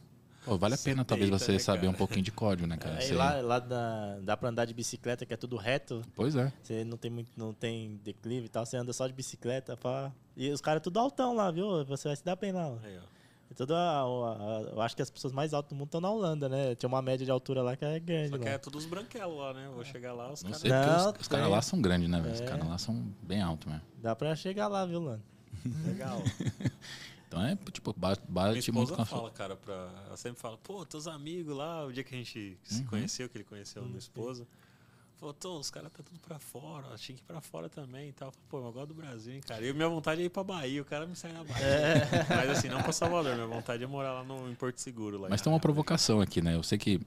Pô, vale a pena, talvez, você né, saber um pouquinho de código, né, cara? É, lá lá dá, dá pra andar de bicicleta, que é tudo reto. Pois é. Você não tem, muito, não tem declive e tal, você anda só de bicicleta. Pra... E os caras tudo altão lá, viu? Você vai se dar bem lá. Aí, ó. É toda a, a, eu acho que as pessoas mais altas do mundo estão na Holanda, né? Tinha uma média de altura lá que é grande. Só que lá. é todos os branquelos lá, né? Vou chegar lá, os caras. Os, os caras lá são grandes, né, velho? É. Os caras lá são bem altos mesmo. Dá pra chegar lá, viu, Lano? Legal. Então é, tipo, bate, bate muito com a fala, cara, pra, ela sempre fala, pô, teus amigos lá, o dia que a gente se uhum. conheceu, que ele conheceu a minha esposa. Falou, tô, os caras tá tudo pra fora, ó, tinha que ir pra fora também e tal. Pô, eu gosto do Brasil, hein, cara. E minha vontade é ir pra Bahia, o cara me sai na Bahia. É. Mas assim, não pra Salvador, minha vontade é morar lá no, em Porto Seguro. Lá Mas tem uma provocação aqui, né? Eu sei que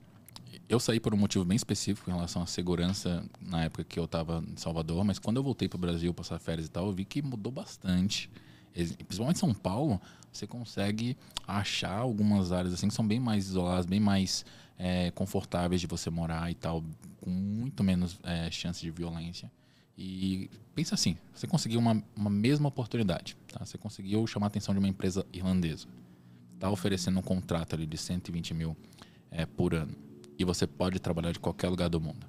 eu saí por um motivo bem específico em relação à segurança na época que eu tava em Salvador, mas quando eu voltei pro Brasil passar férias e tal, eu vi que mudou bastante. Principalmente em São Paulo, você consegue achar algumas áreas assim que são bem mais isoladas, bem mais é, confortáveis de você morar e tal, com muito menos é, chance de violência. E pensa assim, você conseguiu uma, uma mesma oportunidade, tá? Você conseguiu chamar a atenção de uma empresa irlandesa, está oferecendo um contrato ali de 120 mil é, por ano e você pode trabalhar de qualquer lugar do mundo.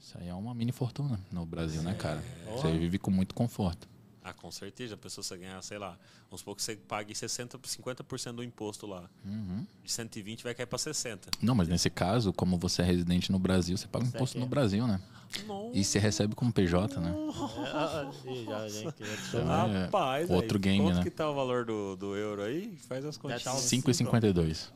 Isso aí é uma mini fortuna no Brasil, né, cara? Você vive com muito conforto. Ah, com certeza. A pessoa você ganhar, sei lá, vamos supor que você pague 60, 50% do imposto lá. Uhum. De 120 vai cair para 60. Não, mas nesse caso, como você é residente no Brasil, você paga você imposto no Brasil, né? Nossa. E você recebe como PJ, né? É, Rapaz, outro aí, game, quanto né? que tá o valor do, do euro aí? Faz as contas. 5,52.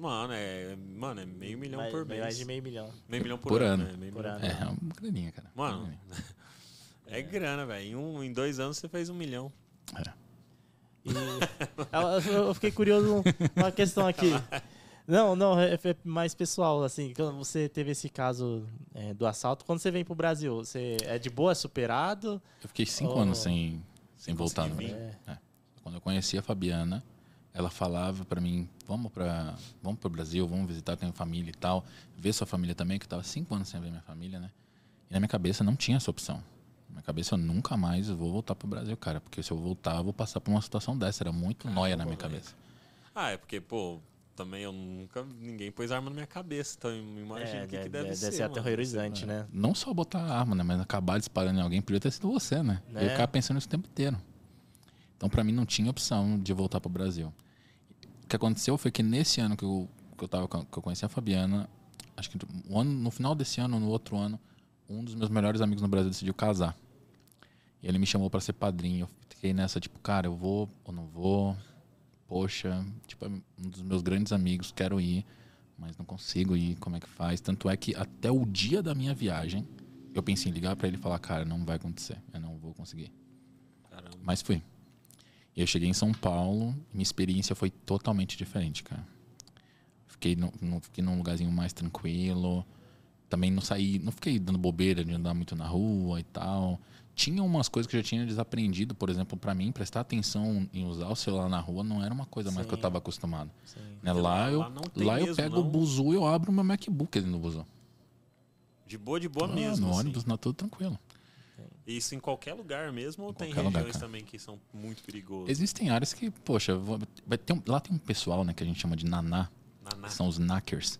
Mano, é, mano, é meio milhão mais, por mês. Mais de meio milhão. Meio milhão por, por ano. ano. Né? Meio por milhão. ano. É, é uma graninha, cara. Mano, É grana, velho. Em, um, em dois anos você fez um milhão. É. E eu fiquei curioso uma questão aqui. Não, não, é, é mais pessoal, assim, quando você teve esse caso é, do assalto, quando você vem pro Brasil, você é de boa, superado? Eu fiquei cinco ou... anos sem, sem voltar no Brasil. É. Quando eu conheci a Fabiana, ela falava para mim, vamos para vamos pro Brasil, vamos visitar, tenho família e tal, ver sua família também, que eu tava cinco anos sem ver minha família, né? E na minha cabeça não tinha essa opção. Na minha cabeça eu nunca mais vou voltar pro Brasil, cara. Porque se eu voltar, eu vou passar por uma situação dessa. Era muito ah, noia na minha cabeça. Ah, é porque, pô, também eu nunca. Ninguém pôs arma na minha cabeça. Então eu imagino é, o que, que deve, deve ser. Deve ser aterrorizante, né? Não só botar arma, né? Mas acabar disparando em alguém podia ter sido você, né? É. Eu ficava pensando isso o tempo inteiro. Então, para mim, não tinha opção de voltar pro Brasil. O que aconteceu foi que nesse ano que eu, que eu, tava, que eu conheci a Fabiana, acho que no, ano, no final desse ano, no outro ano, um dos meus melhores amigos no Brasil decidiu casar. E ele me chamou para ser padrinho. Eu fiquei nessa, tipo, cara, eu vou ou não vou? Poxa, tipo, é um dos meus grandes amigos, quero ir, mas não consigo ir, como é que faz? Tanto é que até o dia da minha viagem, eu pensei em ligar para ele e falar, cara, não vai acontecer, eu não vou conseguir. Caramba. Mas fui. E eu cheguei em São Paulo, minha experiência foi totalmente diferente, cara. Fiquei, no, no, fiquei num lugarzinho mais tranquilo, também não saí, não fiquei dando bobeira de andar muito na rua e tal. Tinha umas coisas que eu já tinha desaprendido, por exemplo, para mim, prestar atenção em usar o celular na rua não era uma coisa mais que eu estava acostumado. Né? Lá, eu, lá, lá eu pego não. o buzu e eu abro o meu MacBook ali no buzu. De boa, de boa ah, mesmo. No assim. ônibus, na tudo tranquilo. Isso em qualquer lugar mesmo ou tem regiões lugar, também que são muito perigosas? Existem áreas que, poxa, vai ter um, lá tem um pessoal né, que a gente chama de naná, naná. são os knackers,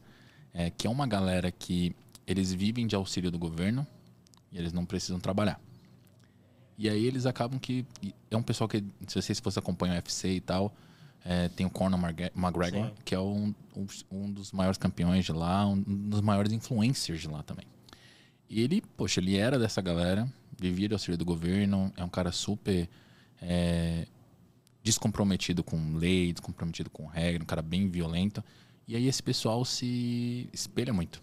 é, que é uma galera que eles vivem de auxílio do governo e eles não precisam trabalhar. E aí eles acabam que. É um pessoal que, se vocês fosse acompanhar o UFC e tal, É, tem o Conor McGregor, Sim. que é um, um, um dos maiores campeões de lá, um dos maiores influencers de lá também. E ele, poxa, ele era dessa galera, vivia do auxílio do governo, é um cara super é, descomprometido com lei, descomprometido com regra, um cara bem violento. E aí esse pessoal se espelha muito.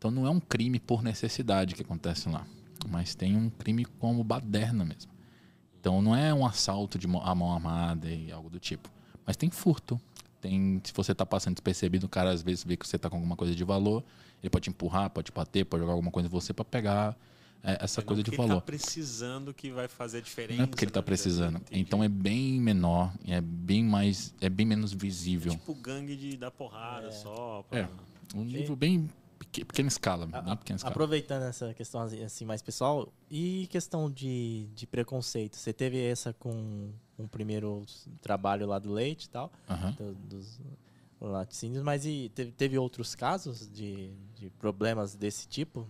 Então não é um crime por necessidade que acontece lá, mas tem um crime como baderna mesmo. Então não é um assalto de mão- a mão armada e algo do tipo. Mas tem furto. Tem, se você tá passando despercebido, o cara às vezes vê que você tá com alguma coisa de valor, ele pode te empurrar, pode te bater, pode jogar alguma coisa em você para pegar é, essa Não coisa de porque valor. Ele tá precisando que vai fazer a diferença. Não é porque ele tá vida dele, precisando. entendi. Então é bem menor, é bem mais, é bem menos visível. Tipo gangue de dar porrada só. Pra... É. Um nível bem pequena escala, bem pequena escala. Aproveitando essa questão assim, assim mais pessoal, e questão de, de preconceito? Você teve essa com o primeiro trabalho lá do leite e tal, Aham. do- dos laticínios, mas e teve, teve outros casos de, de problemas desse tipo?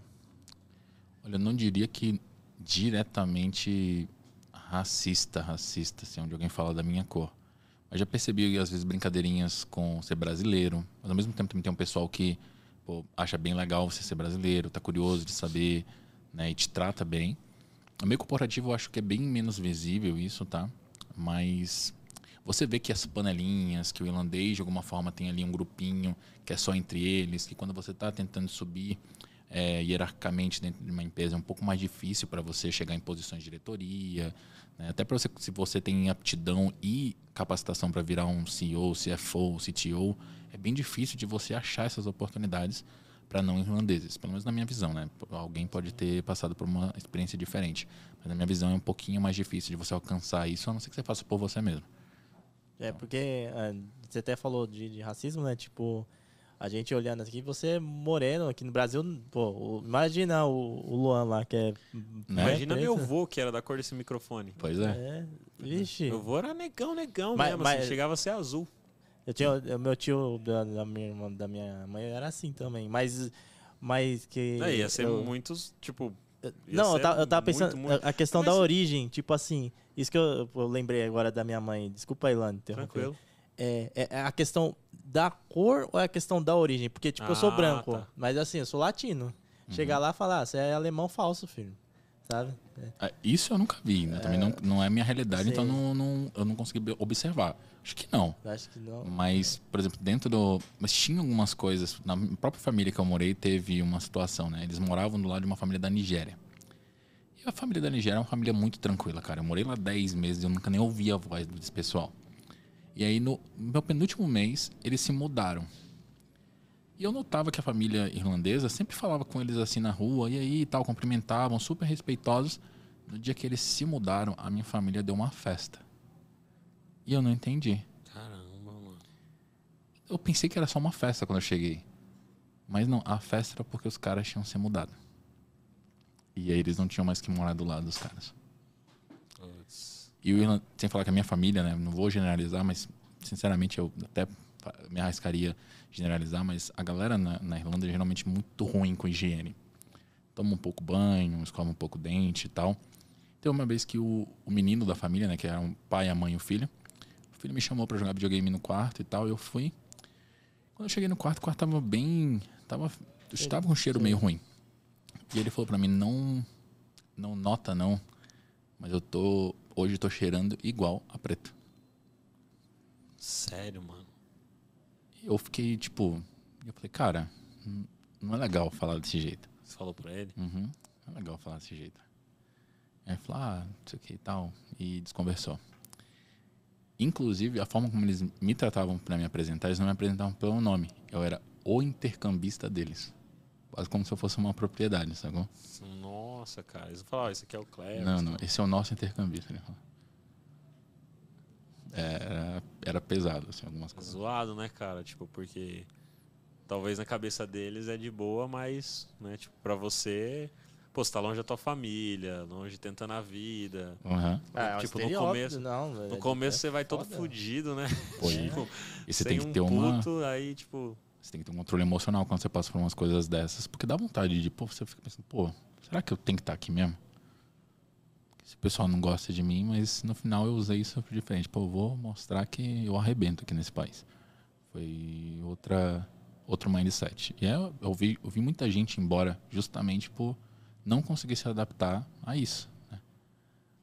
Olha, eu não diria que diretamente racista, racista, assim, onde alguém fala da minha cor. Mas já percebi, às vezes, brincadeirinhas com ser brasileiro. Mas, ao mesmo tempo, também tem um pessoal que pô, acha bem legal você ser brasileiro, tá curioso de saber, né? E te trata bem. No meio corporativo, eu acho que é bem menos visível isso, tá? Mas você vê que as panelinhas, que o irlandês, de alguma forma, tem ali um grupinho que é só entre eles, que quando você está tentando subir é, hierarquicamente dentro de uma empresa é um pouco mais difícil para você chegar em posições de diretoria, né? até para você se você tem aptidão e capacitação para virar um CEO, CFO, CTO, é bem difícil de você achar essas oportunidades para não irlandeses, pelo menos na minha visão, né? Alguém pode ter passado por uma experiência diferente, mas na minha visão é um pouquinho mais difícil de você alcançar isso, a não ser que você faça por você mesmo. É, porque ah, você até falou de, de racismo, né? Tipo, a gente olhando aqui, você é moreno aqui no Brasil, pô, imagina o, o Luan lá, que é. Né? Imagina é meu avô, que era da cor desse microfone. Pois é. É, vixe. Meu avô era negão, negão Mas- mesmo, mas- assim, chegava a ser azul. Eu tinha, o meu tio da, da minha irmã, da minha mãe era assim também, mas. Mas que. É, ia ser eu- muitos, tipo... ia Não, eu tava, eu tava muito, pensando, muito- a- questão Mas da origem, tipo assim, isso que eu, eu lembrei agora da minha mãe, desculpa interromper. Tranquilo. É, é- é a questão da cor ou é a questão da origem? Porque, tipo, eu sou Ah, branco, tá. mas assim, eu sou latino. Chegar lá e falar, ah, você é alemão falso, filho. Sabe? É. É, Isso eu nunca vi, né? Também não, não é minha realidade, Sim. então não, não- eu não consegui observar. Acho que não. Acho que não. Mas, por exemplo, dentro do. Mas tinha algumas coisas. Na própria família que eu morei, teve uma situação, né? Eles moravam do lado de uma família da Nigéria. E a família da Nigéria é uma família muito tranquila, cara. Eu morei lá 10 meses e eu nunca nem ouvi a voz desse pessoal. E aí, no meu penúltimo mês, eles se mudaram. E eu notava que a família irlandesa sempre falava com eles assim na rua, e aí e tal, cumprimentavam, super respeitosos. No dia que eles se mudaram, a minha família deu uma festa. E eu não entendi. Caramba, mano. Eu pensei que era só uma festa quando eu cheguei. Mas não, a festa era porque os caras tinham se mudado. E aí eles não tinham mais que morar do lado dos caras. E o Irlan- sem falar que a minha família, né? Não vou generalizar, mas sinceramente eu até me arriscaria generalizar, mas a galera na, na Irlanda é geralmente muito ruim com higiene. Toma um pouco banho, escova um pouco dente e tal. Tem uma vez que o, o menino da família, né? Que era um pai, a mãe e o filho. O filho me chamou pra jogar videogame no quarto e tal. Eu fui. Quando eu cheguei no quarto, o quarto tava bem. Tava, estava com um cheiro meio ruim. E ele falou pra mim: não, não nota não, mas eu tô. Hoje eu tô cheirando igual a preto. Sério, mano. Eu fiquei tipo. Eu falei, cara, n- não é legal falar desse jeito. Você falou pra ele? Uhum, não é legal falar desse jeito. Aí ele falou, ah, não sei o que e tal. E desconversou. Inclusive, a forma como eles me tratavam pra me apresentar, eles não me apresentavam pelo nome. Eu era o intercambista deles. Quase como se eu fosse uma propriedade, sacou? Nossa, cara. Eles falaram, ó, esse aqui é o Cleber. Não, não, esse é o nosso intercambista. Ele falou. Era, era pesado, assim, algumas coisas. Zoado, né, cara? Tipo, porque talvez na cabeça deles é de boa, mas, né, tipo, pra você, pô, você tá longe da tua família, longe tentando a vida. Uhum. Ah, é tipo, no começo, não, no é- começo é você vai todo foda. fudido, né? Pô, e- Tipo, E você tem que um ter uma. puto, aí, tipo, Você tem que ter um controle emocional quando você passa por umas coisas dessas. Porque dá vontade de, pô, você fica pensando, pô, será que eu tenho que estar aqui mesmo? Se o pessoal não gosta de mim, mas no final eu usei isso diferente. Pô, eu vou mostrar que eu arrebento aqui nesse país. Foi outra outro mindset. E é, eu, vi, eu vi muita gente embora justamente por não conseguir se adaptar a isso. Né?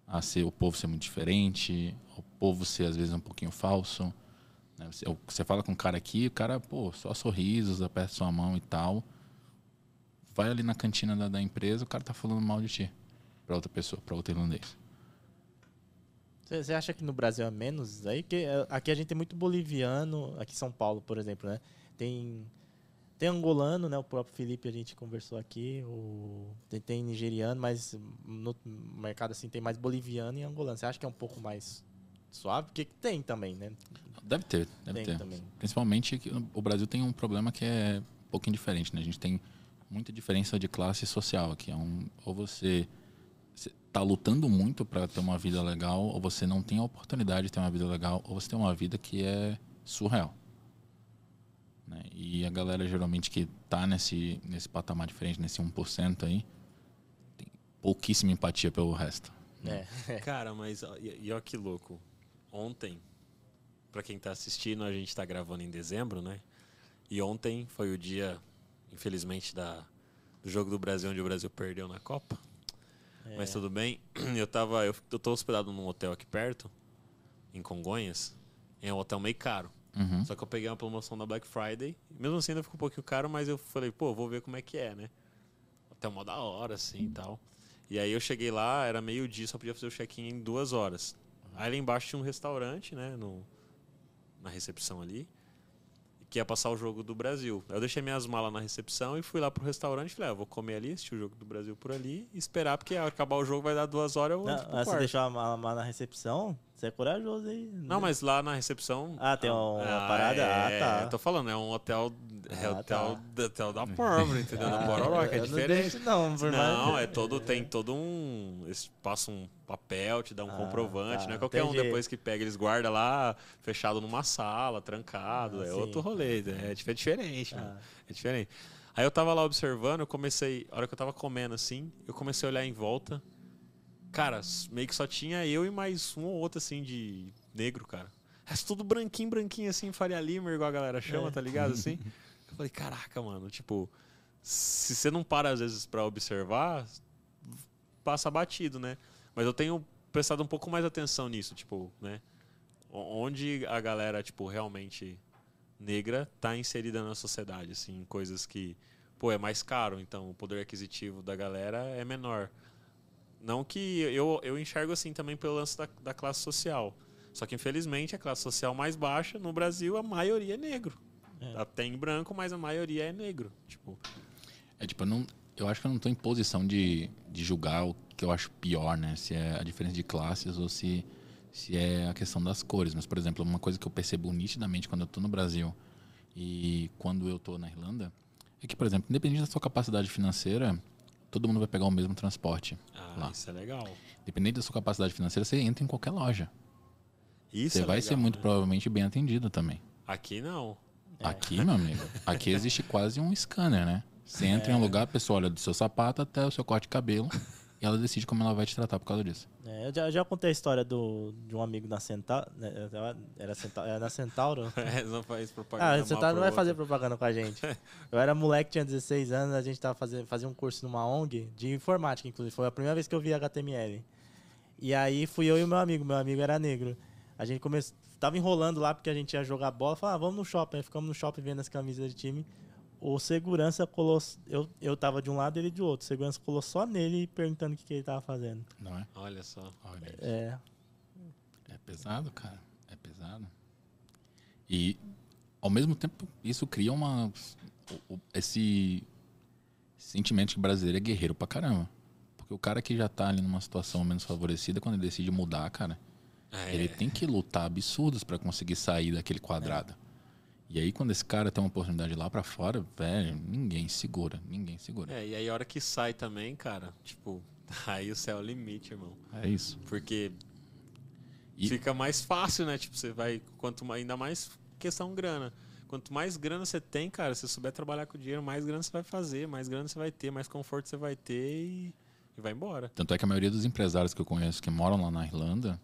A ser o povo ser muito diferente, o povo ser às vezes um pouquinho falso. Né? Você, você fala com um cara aqui, o cara, pô, só sorrisos, aperta sua mão e tal. Vai ali na cantina da, da empresa, o cara tá falando mal de ti para outra pessoa, para outro irlandês. Você acha que no Brasil é menos aí? Que é, aqui a gente tem muito boliviano, aqui em São Paulo, por exemplo, né? Tem tem angolano, né? O próprio Felipe a gente conversou aqui. O, tem, tem nigeriano, mas no mercado assim tem mais boliviano e angolano. Você acha que é um pouco mais suave? Porque tem também, né? Deve ter, deve tem ter. Também. Principalmente que o Brasil tem um problema que é um pouquinho diferente, né? A gente tem muita diferença de classe social aqui. É um, ou você está lutando muito para ter uma vida legal, ou você não tem a oportunidade de ter uma vida legal, ou você tem uma vida que é surreal. Né? E a galera geralmente que está nesse, nesse patamar diferente, nesse 1% aí, tem pouquíssima empatia pelo resto. Né? É. Cara, mas e, olha que louco. Ontem, para quem está assistindo, a gente está gravando em dezembro, né? E ontem foi o dia, infelizmente, da, do jogo do Brasil, onde o Brasil perdeu na Copa. É. Mas tudo bem. Eu tava. Eu, eu tô hospedado num hotel aqui perto, em Congonhas. É um hotel meio caro. Uhum. Só que eu peguei uma promoção da Black Friday. Mesmo assim ainda ficou um pouquinho caro, mas eu falei, pô, vou ver como é que é, né? Até uma da hora, assim e tal. E aí eu cheguei lá, era meio-dia, só podia fazer o check-in em duas horas. Aí lá embaixo tinha um restaurante, né? No, na recepção ali que ia passar o jogo do Brasil. Eu deixei minhas malas na recepção e fui lá pro restaurante. Falei, ah, vou comer ali, assistir o jogo do Brasil por ali e esperar, porque acabar o jogo vai dar duas horas. Eu não, mas você deixou a mala na recepção? Você é corajoso aí. Né? Não, mas lá na recepção. Ah, tem uma, ah, parada? É, ah, tá. tô falando, é um hotel. É ah, hotel, tá. hotel da pobre, entendeu? Ah, da Pororoca, é diferente. Não, não, por não mais... é todo, tem todo um. Eles passam um papel, te dá um ah, comprovante, tá. não é qualquer um depois que pega, eles guardam lá, fechado numa sala, trancado. Ah, é sim. outro rolê, é, é diferente, ah. É diferente. Aí eu tava lá observando, eu comecei, a hora que eu tava comendo assim, eu comecei a olhar em volta. Cara, meio que só tinha eu e mais um ou outro, assim, de negro, cara. É tudo branquinho, branquinho, assim, Faria Lima, igual a galera chama, é. tá ligado? Assim. Eu falei, caraca, mano, tipo, se você não para às vezes para observar, passa batido, né? Mas eu tenho prestado um pouco mais atenção nisso, tipo, né? Onde a galera, tipo, realmente negra tá inserida na sociedade, assim, coisas que, pô, é mais caro, então o poder aquisitivo da galera é menor. Não que eu, eu enxergo assim também pelo lance da, da classe social. Só que, infelizmente, a classe social mais baixa no Brasil, a maioria é negro. É. Tem branco, mas a maioria é negro. Tipo. É tipo, eu, não, eu acho que eu não estou em posição de, de julgar o que eu acho pior, né? Se é a diferença de classes ou se, se é a questão das cores. Mas, por exemplo, uma coisa que eu percebo nitidamente quando eu estou no Brasil e quando eu estou na Irlanda é que, por exemplo, independente da sua capacidade financeira, todo mundo vai pegar o mesmo transporte. Ah, lá. isso é legal. Dependendo da sua capacidade financeira, você entra em qualquer loja. Isso você é vai legal, ser muito né? provavelmente bem atendido também. Aqui não. É. Aqui, meu amigo, aqui existe quase um scanner, né? Você entra é. em um lugar, a pessoa olha do seu sapato até o seu corte de cabelo e ela decide como ela vai te tratar por causa disso. É, eu já, já, contei a história do, de um amigo na Centauro. Né, era, Centauro, era na Centauro? É, não faz propaganda. Ah, Centauro não vai fazer propaganda com a gente. Eu era moleque, tinha 16 anos, a gente tava fazendo, fazia um curso numa ONG de informática, inclusive. Foi a primeira vez que eu vi HTML. E aí fui eu e o meu amigo, meu amigo era negro. A gente começou, tava enrolando lá porque a gente ia jogar bola. Falei, ah, vamos no shopping. Aí ficamos no shopping vendo as camisas de time. O segurança colou. Eu, eu tava de um lado ele de outro. O segurança colou só nele perguntando o que, que ele tava fazendo. Não é? Olha só. Olha é. É pesado, cara. É pesado. E, ao mesmo tempo, isso cria uma. Esse sentimento que o brasileiro é guerreiro pra caramba. Porque o cara que já tá ali numa situação menos favorecida, quando ele decide mudar, cara, é. ele tem que lutar absurdos para conseguir sair daquele quadrado. É. E aí, quando esse cara tem uma oportunidade lá para fora, velho, ninguém segura, ninguém segura. É, e aí a hora que sai também, cara, tipo, aí o céu é o limite, irmão. É isso. Porque e... fica mais fácil, né? Tipo, você vai, quanto ainda mais questão grana. Quanto mais grana você tem, cara, se você souber trabalhar com dinheiro, mais grana você vai fazer, mais grana você vai ter, mais conforto você vai ter e, e vai embora. Tanto é que a maioria dos empresários que eu conheço que moram lá na Irlanda,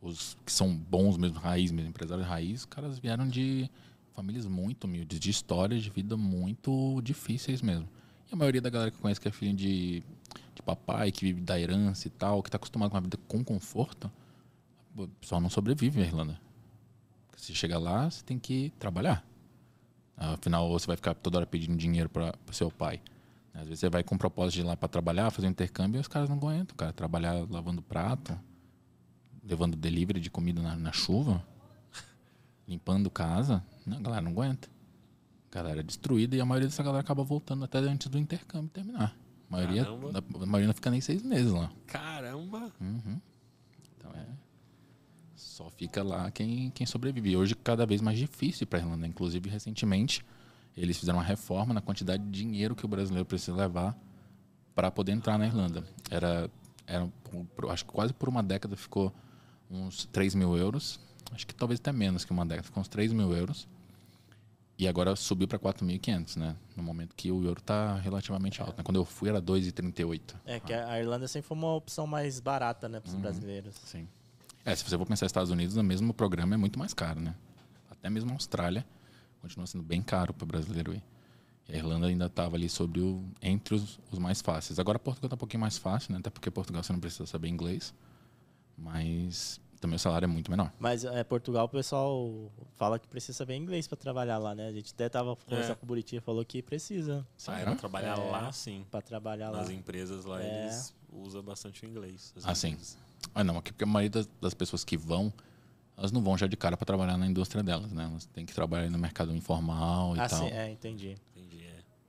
os que são bons mesmo, raiz mesmo, empresários raiz, os caras vieram de famílias muito humildes, de histórias de vida muito difíceis mesmo. E a maioria da galera que eu conheço que é filho de, de papai, que vive da herança e tal, que está acostumado com uma vida com conforto, o pessoal não sobrevive na Irlanda. Se chega lá, você tem que trabalhar. Afinal, você vai ficar toda hora pedindo dinheiro para seu pai. Às vezes você vai com o propósito de ir lá para trabalhar, fazer um intercâmbio, e os caras não aguentam, cara. Trabalhar lavando prato, levando delivery de comida na, na chuva, limpando casa. Não, a galera não aguenta. A galera é destruída e a maioria dessa galera acaba voltando até antes do intercâmbio terminar. A maioria, Caramba. a maioria não fica nem seis meses lá. Caramba! Uhum. Então é. Só fica lá quem, quem sobrevive. E hoje cada vez mais difícil para a Irlanda. Inclusive, recentemente, eles fizeram uma reforma na quantidade de dinheiro que o brasileiro precisa levar para poder entrar na Irlanda. Era, era acho que quase por uma década ficou uns 3 mil euros. Acho que talvez até menos que uma década, ficou uns 3 mil euros. E agora subiu para 4.500, né? No momento que o euro está relativamente alto. né? Quando eu fui era 2,38. É que a Irlanda sempre foi uma opção mais barata, né, para Uhum. os brasileiros. Sim. É, se você for pensar nos Estados Unidos, o mesmo programa é muito mais caro, né? Até mesmo a Austrália continua sendo bem caro para o brasileiro ir. E a Irlanda ainda estava ali sobre o, entre os, os mais fáceis. Agora Portugal está um pouquinho mais fácil, né? Até porque Portugal você não precisa saber inglês. Mas também o salário é muito menor. Mas é, Portugal, o pessoal fala que precisa saber inglês para trabalhar lá, né? A gente até tava conversando É. com o Buriti e falou que precisa Ah, Será? pra trabalhar É. lá, sim. para trabalhar lá. Nas empresas lá, É. eles usam bastante o inglês. as Ah, sim. empresas. Ah, não, aqui porque a maioria das, das pessoas que vão, elas não vão já de cara para trabalhar na indústria delas, né? Elas têm que trabalhar no mercado informal e Ah, tal. sim, é, entendi.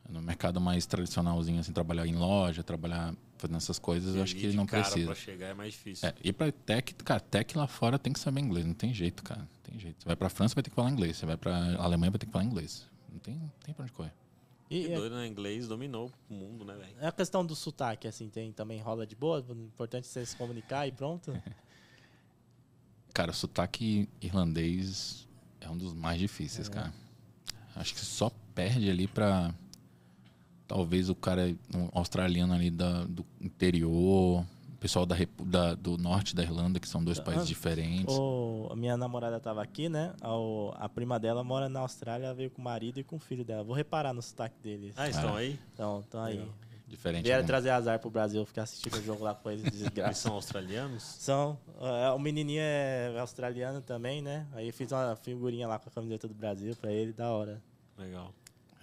É. No mercado mais tradicionalzinho, assim, trabalhar em loja, trabalhar fazendo essas coisas, eu acho que de não cara precisa. Pra chegar é mais difícil. É, e pra tech, cara, tech lá fora tem que saber inglês, não tem jeito, cara. Não tem jeito. Você vai pra França, vai ter que falar inglês. Você vai pra Alemanha, vai ter que falar inglês. Não tem, não tem pra onde correr. E Que é, doido, né? Inglês dominou o mundo, né, velho? é a questão do sotaque, assim, tem também rola de boa? O importante é você se comunicar e pronto? Cara, o sotaque irlandês é um dos mais difíceis, cara. Acho que só perde ali pra. Talvez o cara um australiano ali da, do interior, o pessoal da, da- do norte da Irlanda, que são dois países Ah, diferentes. O, a minha namorada tava aqui, né? A, o- a prima dela mora na Austrália, ela veio com o marido e com o filho dela. Vou reparar no sotaque deles. Ah, estão aí? Então, então aí. Legal. Diferente. Vieram né? trazer azar pro Brasil, ficar assistindo o jogo lá com eles, Eles desgraça. são australianos? São. é, O menininho é australiano também, né? Aí fiz uma figurinha lá com a camiseta do Brasil pra ele, da hora. Legal.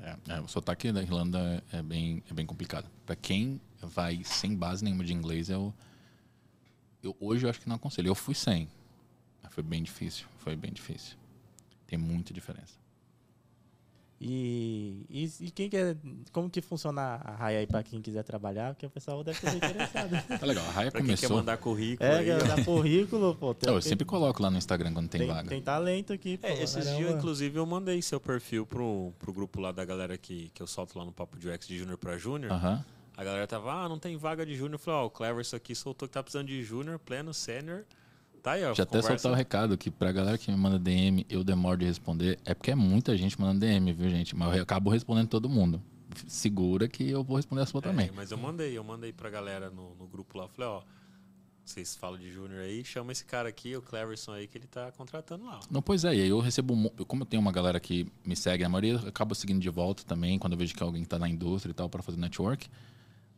É, é, o sotaque da Irlanda é bem, é bem complicado. Pra quem vai sem base nenhuma de inglês, eu, eu hoje eu acho que não aconselho. Eu fui sem, foi bem difícil. Foi bem difícil. Tem muita diferença. E, e, e quem quer. Como que funciona a raia aí pra quem quiser trabalhar? Porque o pessoal deve ter interessado. Tá legal. A Raia Pra quem quer começou. mandar currículo é, aí, quer ó. dar currículo, pô. tem- eu tem- sempre coloco lá no Instagram quando tem, tem, vaga. tem talento aqui, pô. É, esses dias, inclusive, eu mandei seu perfil pro, pro grupo lá da galera que, que eu solto lá no Papo de UX de Júnior pra Júnior. Aham. A galera tava, ah, não tem vaga de Júnior. Eu falei, ó, o Clever isso aqui soltou que tá precisando de Júnior, pleno, sênior. Tá aí, ó. Já até soltar o recado que pra galera que me manda DM, eu demoro de responder. É porque é muita gente mandando DM, viu, gente? Mas eu acabo respondendo todo mundo. Segura que eu vou responder a sua É, também. mas eu mandei, eu mandei pra galera no, no grupo lá. Falei, ó, vocês falam de Júnior aí, chama esse cara aqui, o Cleverson aí, que ele tá contratando lá. Não, pois é, e aí eu recebo, como eu tenho uma galera que me segue, a maioria eu acabo seguindo de volta também, quando eu vejo que alguém tá na indústria e tal, para fazer network,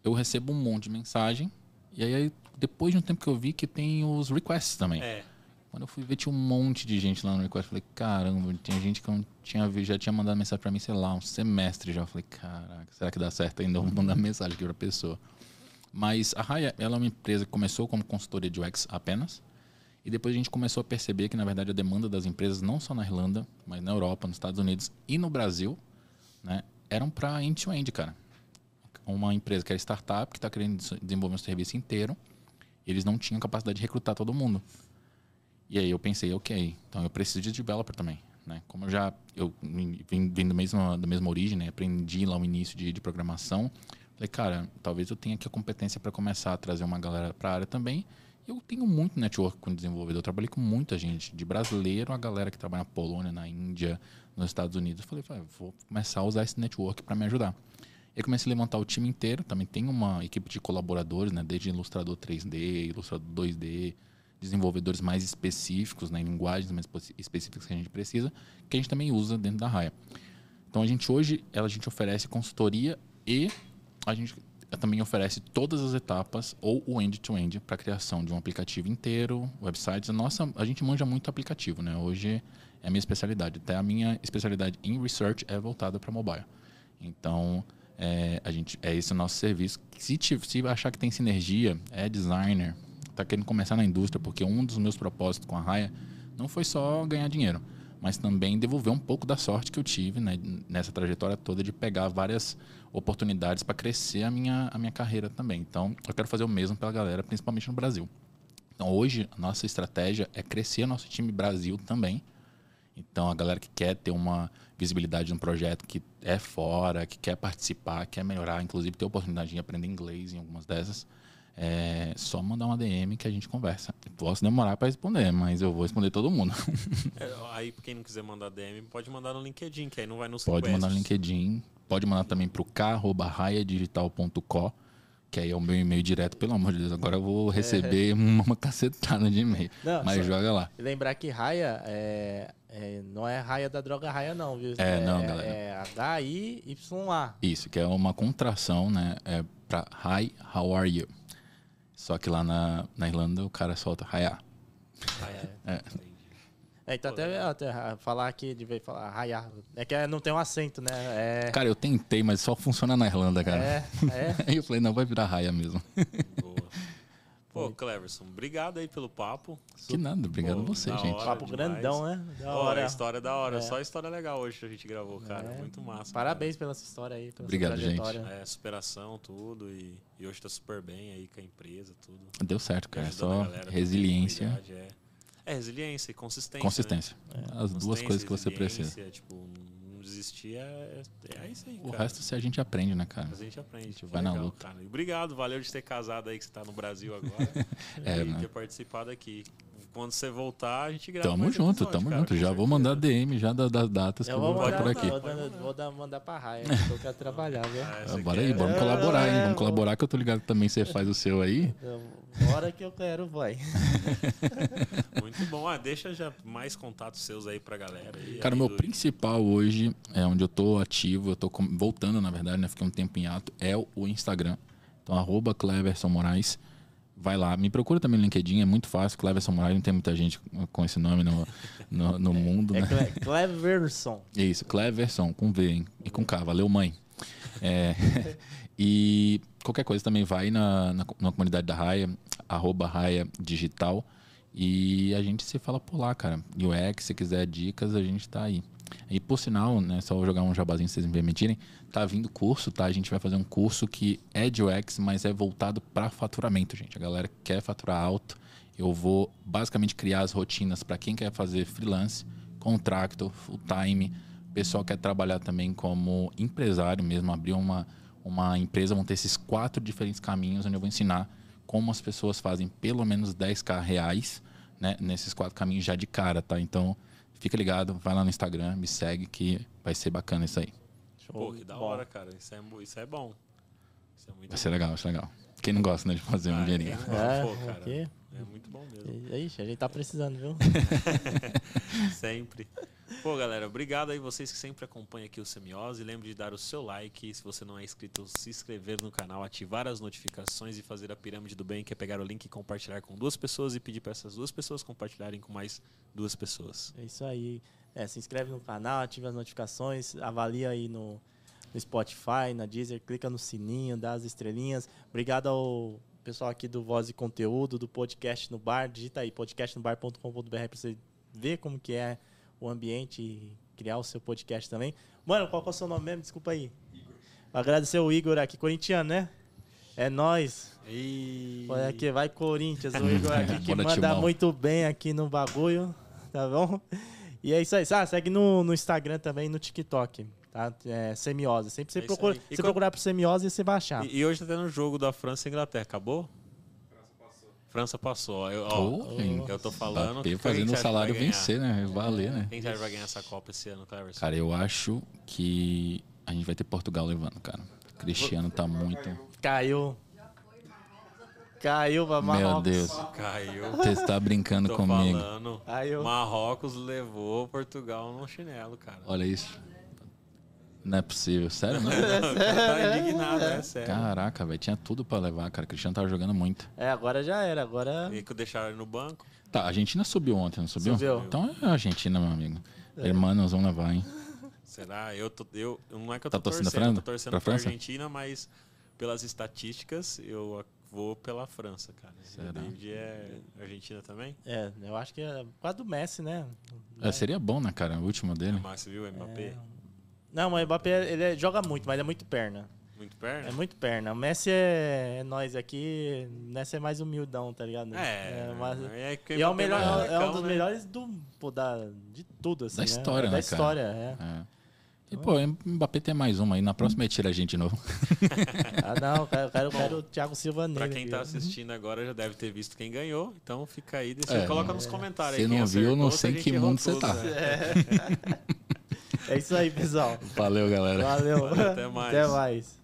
eu recebo um monte de mensagem, e aí depois de um tempo que eu vi que tem os requests também. É, Quando eu fui ver, tinha um monte de gente lá no request, falei, caramba, tinha gente que eu tinha já tinha mandado mensagem pra mim, sei lá, um semestre já, falei, caraca, será que dá certo ainda? Eu vou mandar mensagem aqui pra pessoa. Mas a Raya, ela é uma empresa que começou como consultoria de UX apenas, e depois a gente começou a perceber que, na verdade, a demanda das empresas, não só na Irlanda, mas na Europa, nos Estados Unidos e no Brasil, né, eram para end-to-end, cara. Uma empresa que era startup, que está querendo des- desenvolver um serviço inteiro, eles não tinham capacidade de recrutar todo mundo. E aí eu pensei, ok, então eu preciso de developer também. Né? Como eu já eu vim, vim do mesmo, da mesma origem, né? aprendi lá o início de, de programação, falei, cara, talvez eu tenha aqui a competência para começar a trazer uma galera para a área também. Eu tenho muito network com desenvolvedor, eu trabalhei com muita gente, de brasileiro a galera que trabalha na Polônia, na Índia, nos Estados Unidos. Eu falei, "Vai, vou começar a usar esse network para me ajudar. Eu comecei a levantar o time inteiro, também tem uma equipe de colaboradores, né? Desde ilustrador 3D, ilustrador 2D, desenvolvedores mais específicos, né? em linguagens mais específicas que a gente precisa, que a gente também usa dentro da Raia. Então a gente hoje a gente oferece consultoria e a gente também oferece todas as etapas ou o end-to-end para criação de um aplicativo inteiro, websites. A nossa, a gente manja muito aplicativo, né? Hoje é a minha especialidade. Até a minha especialidade em research é voltada para mobile. Então, é, a gente, é esse o nosso serviço. Se, se achar que tem sinergia, é designer, está querendo começar na indústria, porque um dos meus propósitos com a Raya não foi só ganhar dinheiro, mas também devolver um pouco da sorte que eu tive né, nessa trajetória toda de pegar várias oportunidades para crescer a minha, a minha carreira também. Então, eu quero fazer o mesmo pela galera, principalmente no Brasil. Então, hoje, a nossa estratégia é crescer nosso time Brasil também. Então, a galera que quer ter uma visibilidade no projeto, que é fora, que quer participar, quer melhorar, inclusive ter oportunidade de aprender inglês em algumas dessas, é só mandar uma DM que a gente conversa. Posso demorar para responder, mas eu vou responder todo mundo. É, aí, quem não quiser mandar DM, pode mandar no LinkedIn, que aí não vai nos Pode mandar no LinkedIn, pode mandar também para o k.raiadigital.co, que aí é o meu e-mail direto. Pelo amor de Deus, agora eu vou receber é. uma cacetada de e-mail. Mas joga lá. Lembrar que Raia é, é, não é Raia da droga Raia, não, viu? É, não, galera. É H-I-Y-A. Isso, que é uma contração, né? É para Hi, how are you? Só que lá na, na Irlanda o cara solta Raya. É. É, então até, até, falar aqui, de vez falar raiar. É que não tem um acento, né? É... Cara, eu tentei, mas só funciona na Irlanda, cara. É, é. Aí eu falei, não, vai virar raia mesmo. Boa. Pô, Cleverson, obrigado aí pelo papo. Que nada, obrigado Pô, a você, gente. Papo demais. grandão, né? Da Pô, hora. a história é da hora. É. Só história legal hoje que a gente gravou, cara. É. Muito massa. Parabéns cara. pela sua história aí. Pela obrigado, gente. É, superação, tudo. E, e, hoje tá super bem aí com a empresa, tudo. Deu certo, cara. Só resiliência. É. é. resiliência e consistência. Consistência. Né? As duas coisas que você precisa. Tipo, desistir é, é isso aí, O resto se a gente aprende, né, cara? A gente aprende. A gente vai legal, na luta. Cara. Obrigado, valeu de ter casado aí, que você tá no Brasil agora. é, e né? ter participado aqui. Quando você voltar, a gente grava. Tamo junto, episódio, tamo cara, junto. Já vou mandar DM já das da datas eu que eu vou mandar, por aqui. Vou, vou dar, mandar pra Raia, que eu quero trabalhar, viu? Ah, ah, bora aí, vamos colaborar, hein? Vamos colaborar, que eu tô ligado que também você faz o seu aí. Bora que eu quero, vai. Muito bom. Ah, deixa já mais contatos seus aí pra galera. Aí, Cara, o meu do... principal hoje, é onde eu tô ativo, eu tô voltando, na verdade, né? Fiquei um tempo em ato, é o Instagram. Então, arroba Cleverson Moraes. Vai lá, me procura também no LinkedIn, é muito fácil. Cleverson Moraes, não tem muita gente com esse nome no, no, no mundo, é, né? É Cleverson. Isso, Cleverson, com V, hein? E com K, valeu, mãe. É, e qualquer coisa também vai na, na, na comunidade da Raia, arroba Raia Digital. E a gente se fala por lá, cara. UX, se quiser dicas, a gente tá aí. E por sinal, né, só jogar um jabazinho se vocês me permitirem, tá vindo curso, tá? A gente vai fazer um curso que é de UX, mas é voltado para faturamento, gente. A galera quer faturar alto. Eu vou basicamente criar as rotinas para quem quer fazer freelance, contractor, full time, pessoal quer trabalhar também como empresário mesmo, abrir uma uma empresa, vão ter esses quatro diferentes caminhos onde eu vou ensinar como as pessoas fazem pelo menos 10k reais né, nesses quatro caminhos já de cara, tá? Então, fica ligado, vai lá no Instagram, me segue que vai ser bacana isso aí. Pô, que da hora, cara. Isso é, isso é bom. Isso é muito vai ser legal, vai ser legal. Quem não gosta né, de fazer ah, um dinheirinho? É, Pô, cara, é muito bom mesmo. Ixi, a gente tá precisando, viu? Sempre. Pô, galera, obrigado aí vocês que sempre acompanham aqui o Semiose. Lembre de dar o seu like, se você não é inscrito, se inscrever no canal, ativar as notificações e fazer a pirâmide do bem, que é pegar o link e compartilhar com duas pessoas e pedir para essas duas pessoas compartilharem com mais duas pessoas. É isso aí. É, se inscreve no canal, ativa as notificações, avalia aí no, no Spotify, na Deezer, clica no sininho, dá as estrelinhas. Obrigado ao pessoal aqui do Voz e Conteúdo, do Podcast no Bar. Digita aí podcastnobar.com.br para você ver como que é o ambiente e criar o seu podcast também. Mano, qual é o seu nome mesmo? Desculpa aí. Igor. Agradecer o Igor aqui, corintiano, né? É nós. E... Olha aqui, vai Corinthians. O Igor aqui que manda muito bem aqui no bagulho, tá bom? E é isso aí. Ah, segue no, no Instagram também no TikTok. Tá? É, semiose. Sempre você, é procura, você procurar por semiose e você vai achar. E, e hoje tá tendo um jogo da França e Inglaterra. Acabou? França passou. Eu, ó, oh, eu tô falando. Bateu fazendo o salário vencer, né? Valer, né? Quem já vai ganhar essa Copa esse ano, Cleverson? Cara, eu acho que a gente vai ter Portugal levando, cara. Cristiano tá muito. Caiu. Caiu pra Meu Marrocos. Deus. Caiu. Você está brincando Tô comigo. falando. Aí eu- Marrocos levou Portugal no chinelo, cara. Olha isso. Não é possível. Sério, não? tá indignado, é sério. Caraca, velho. Tinha tudo pra levar, cara. O Cristiano tava jogando muito. É, agora já era. Agora. E que deixaram ele no banco. Tá, a Argentina subiu ontem, não subiu? Subiu. Então é a Argentina, meu amigo. Irmãos, vamos levar, hein? Será? Eu tô, eu, não é que eu tô Tá torcendo torcendo, a eu França? tô torcendo Pra pra? Argentina, mas pelas estatísticas eu vou pela França, cara. Será? O David é Argentina também? É, eu acho que é causa do Messi, né? É, seria bom, né, cara? O último dele. Mas viu, Mbappé? Não, mas o Mbappé ele é- joga muito, mas é muito perna. Muito perna? É muito perna. O Messi é, é nós aqui. O Messi é mais humildão, tá ligado? É, mas- é que E é, o Mbappé melhor, é um molecão, dos né? melhores do, pô, da, de tudo, assim. Da né? história, Da né, cara? história, é. É. E, pô, Mbappé tem mais uma aí. Na próxima ele tira a gente de novo. Ah, não, eu quero, eu quero, eu quero o Thiago Silva nele. Pra quem tá assistindo agora já deve ter visto quem ganhou. Então fica aí, decide, É. coloca nos comentários Você aí. quem não viu, eu não acertou, se sei em gente que errou mundo você tudo, tá. né? É isso aí, pessoal. Valeu, galera. Valeu. Valeu, até mais. Até mais.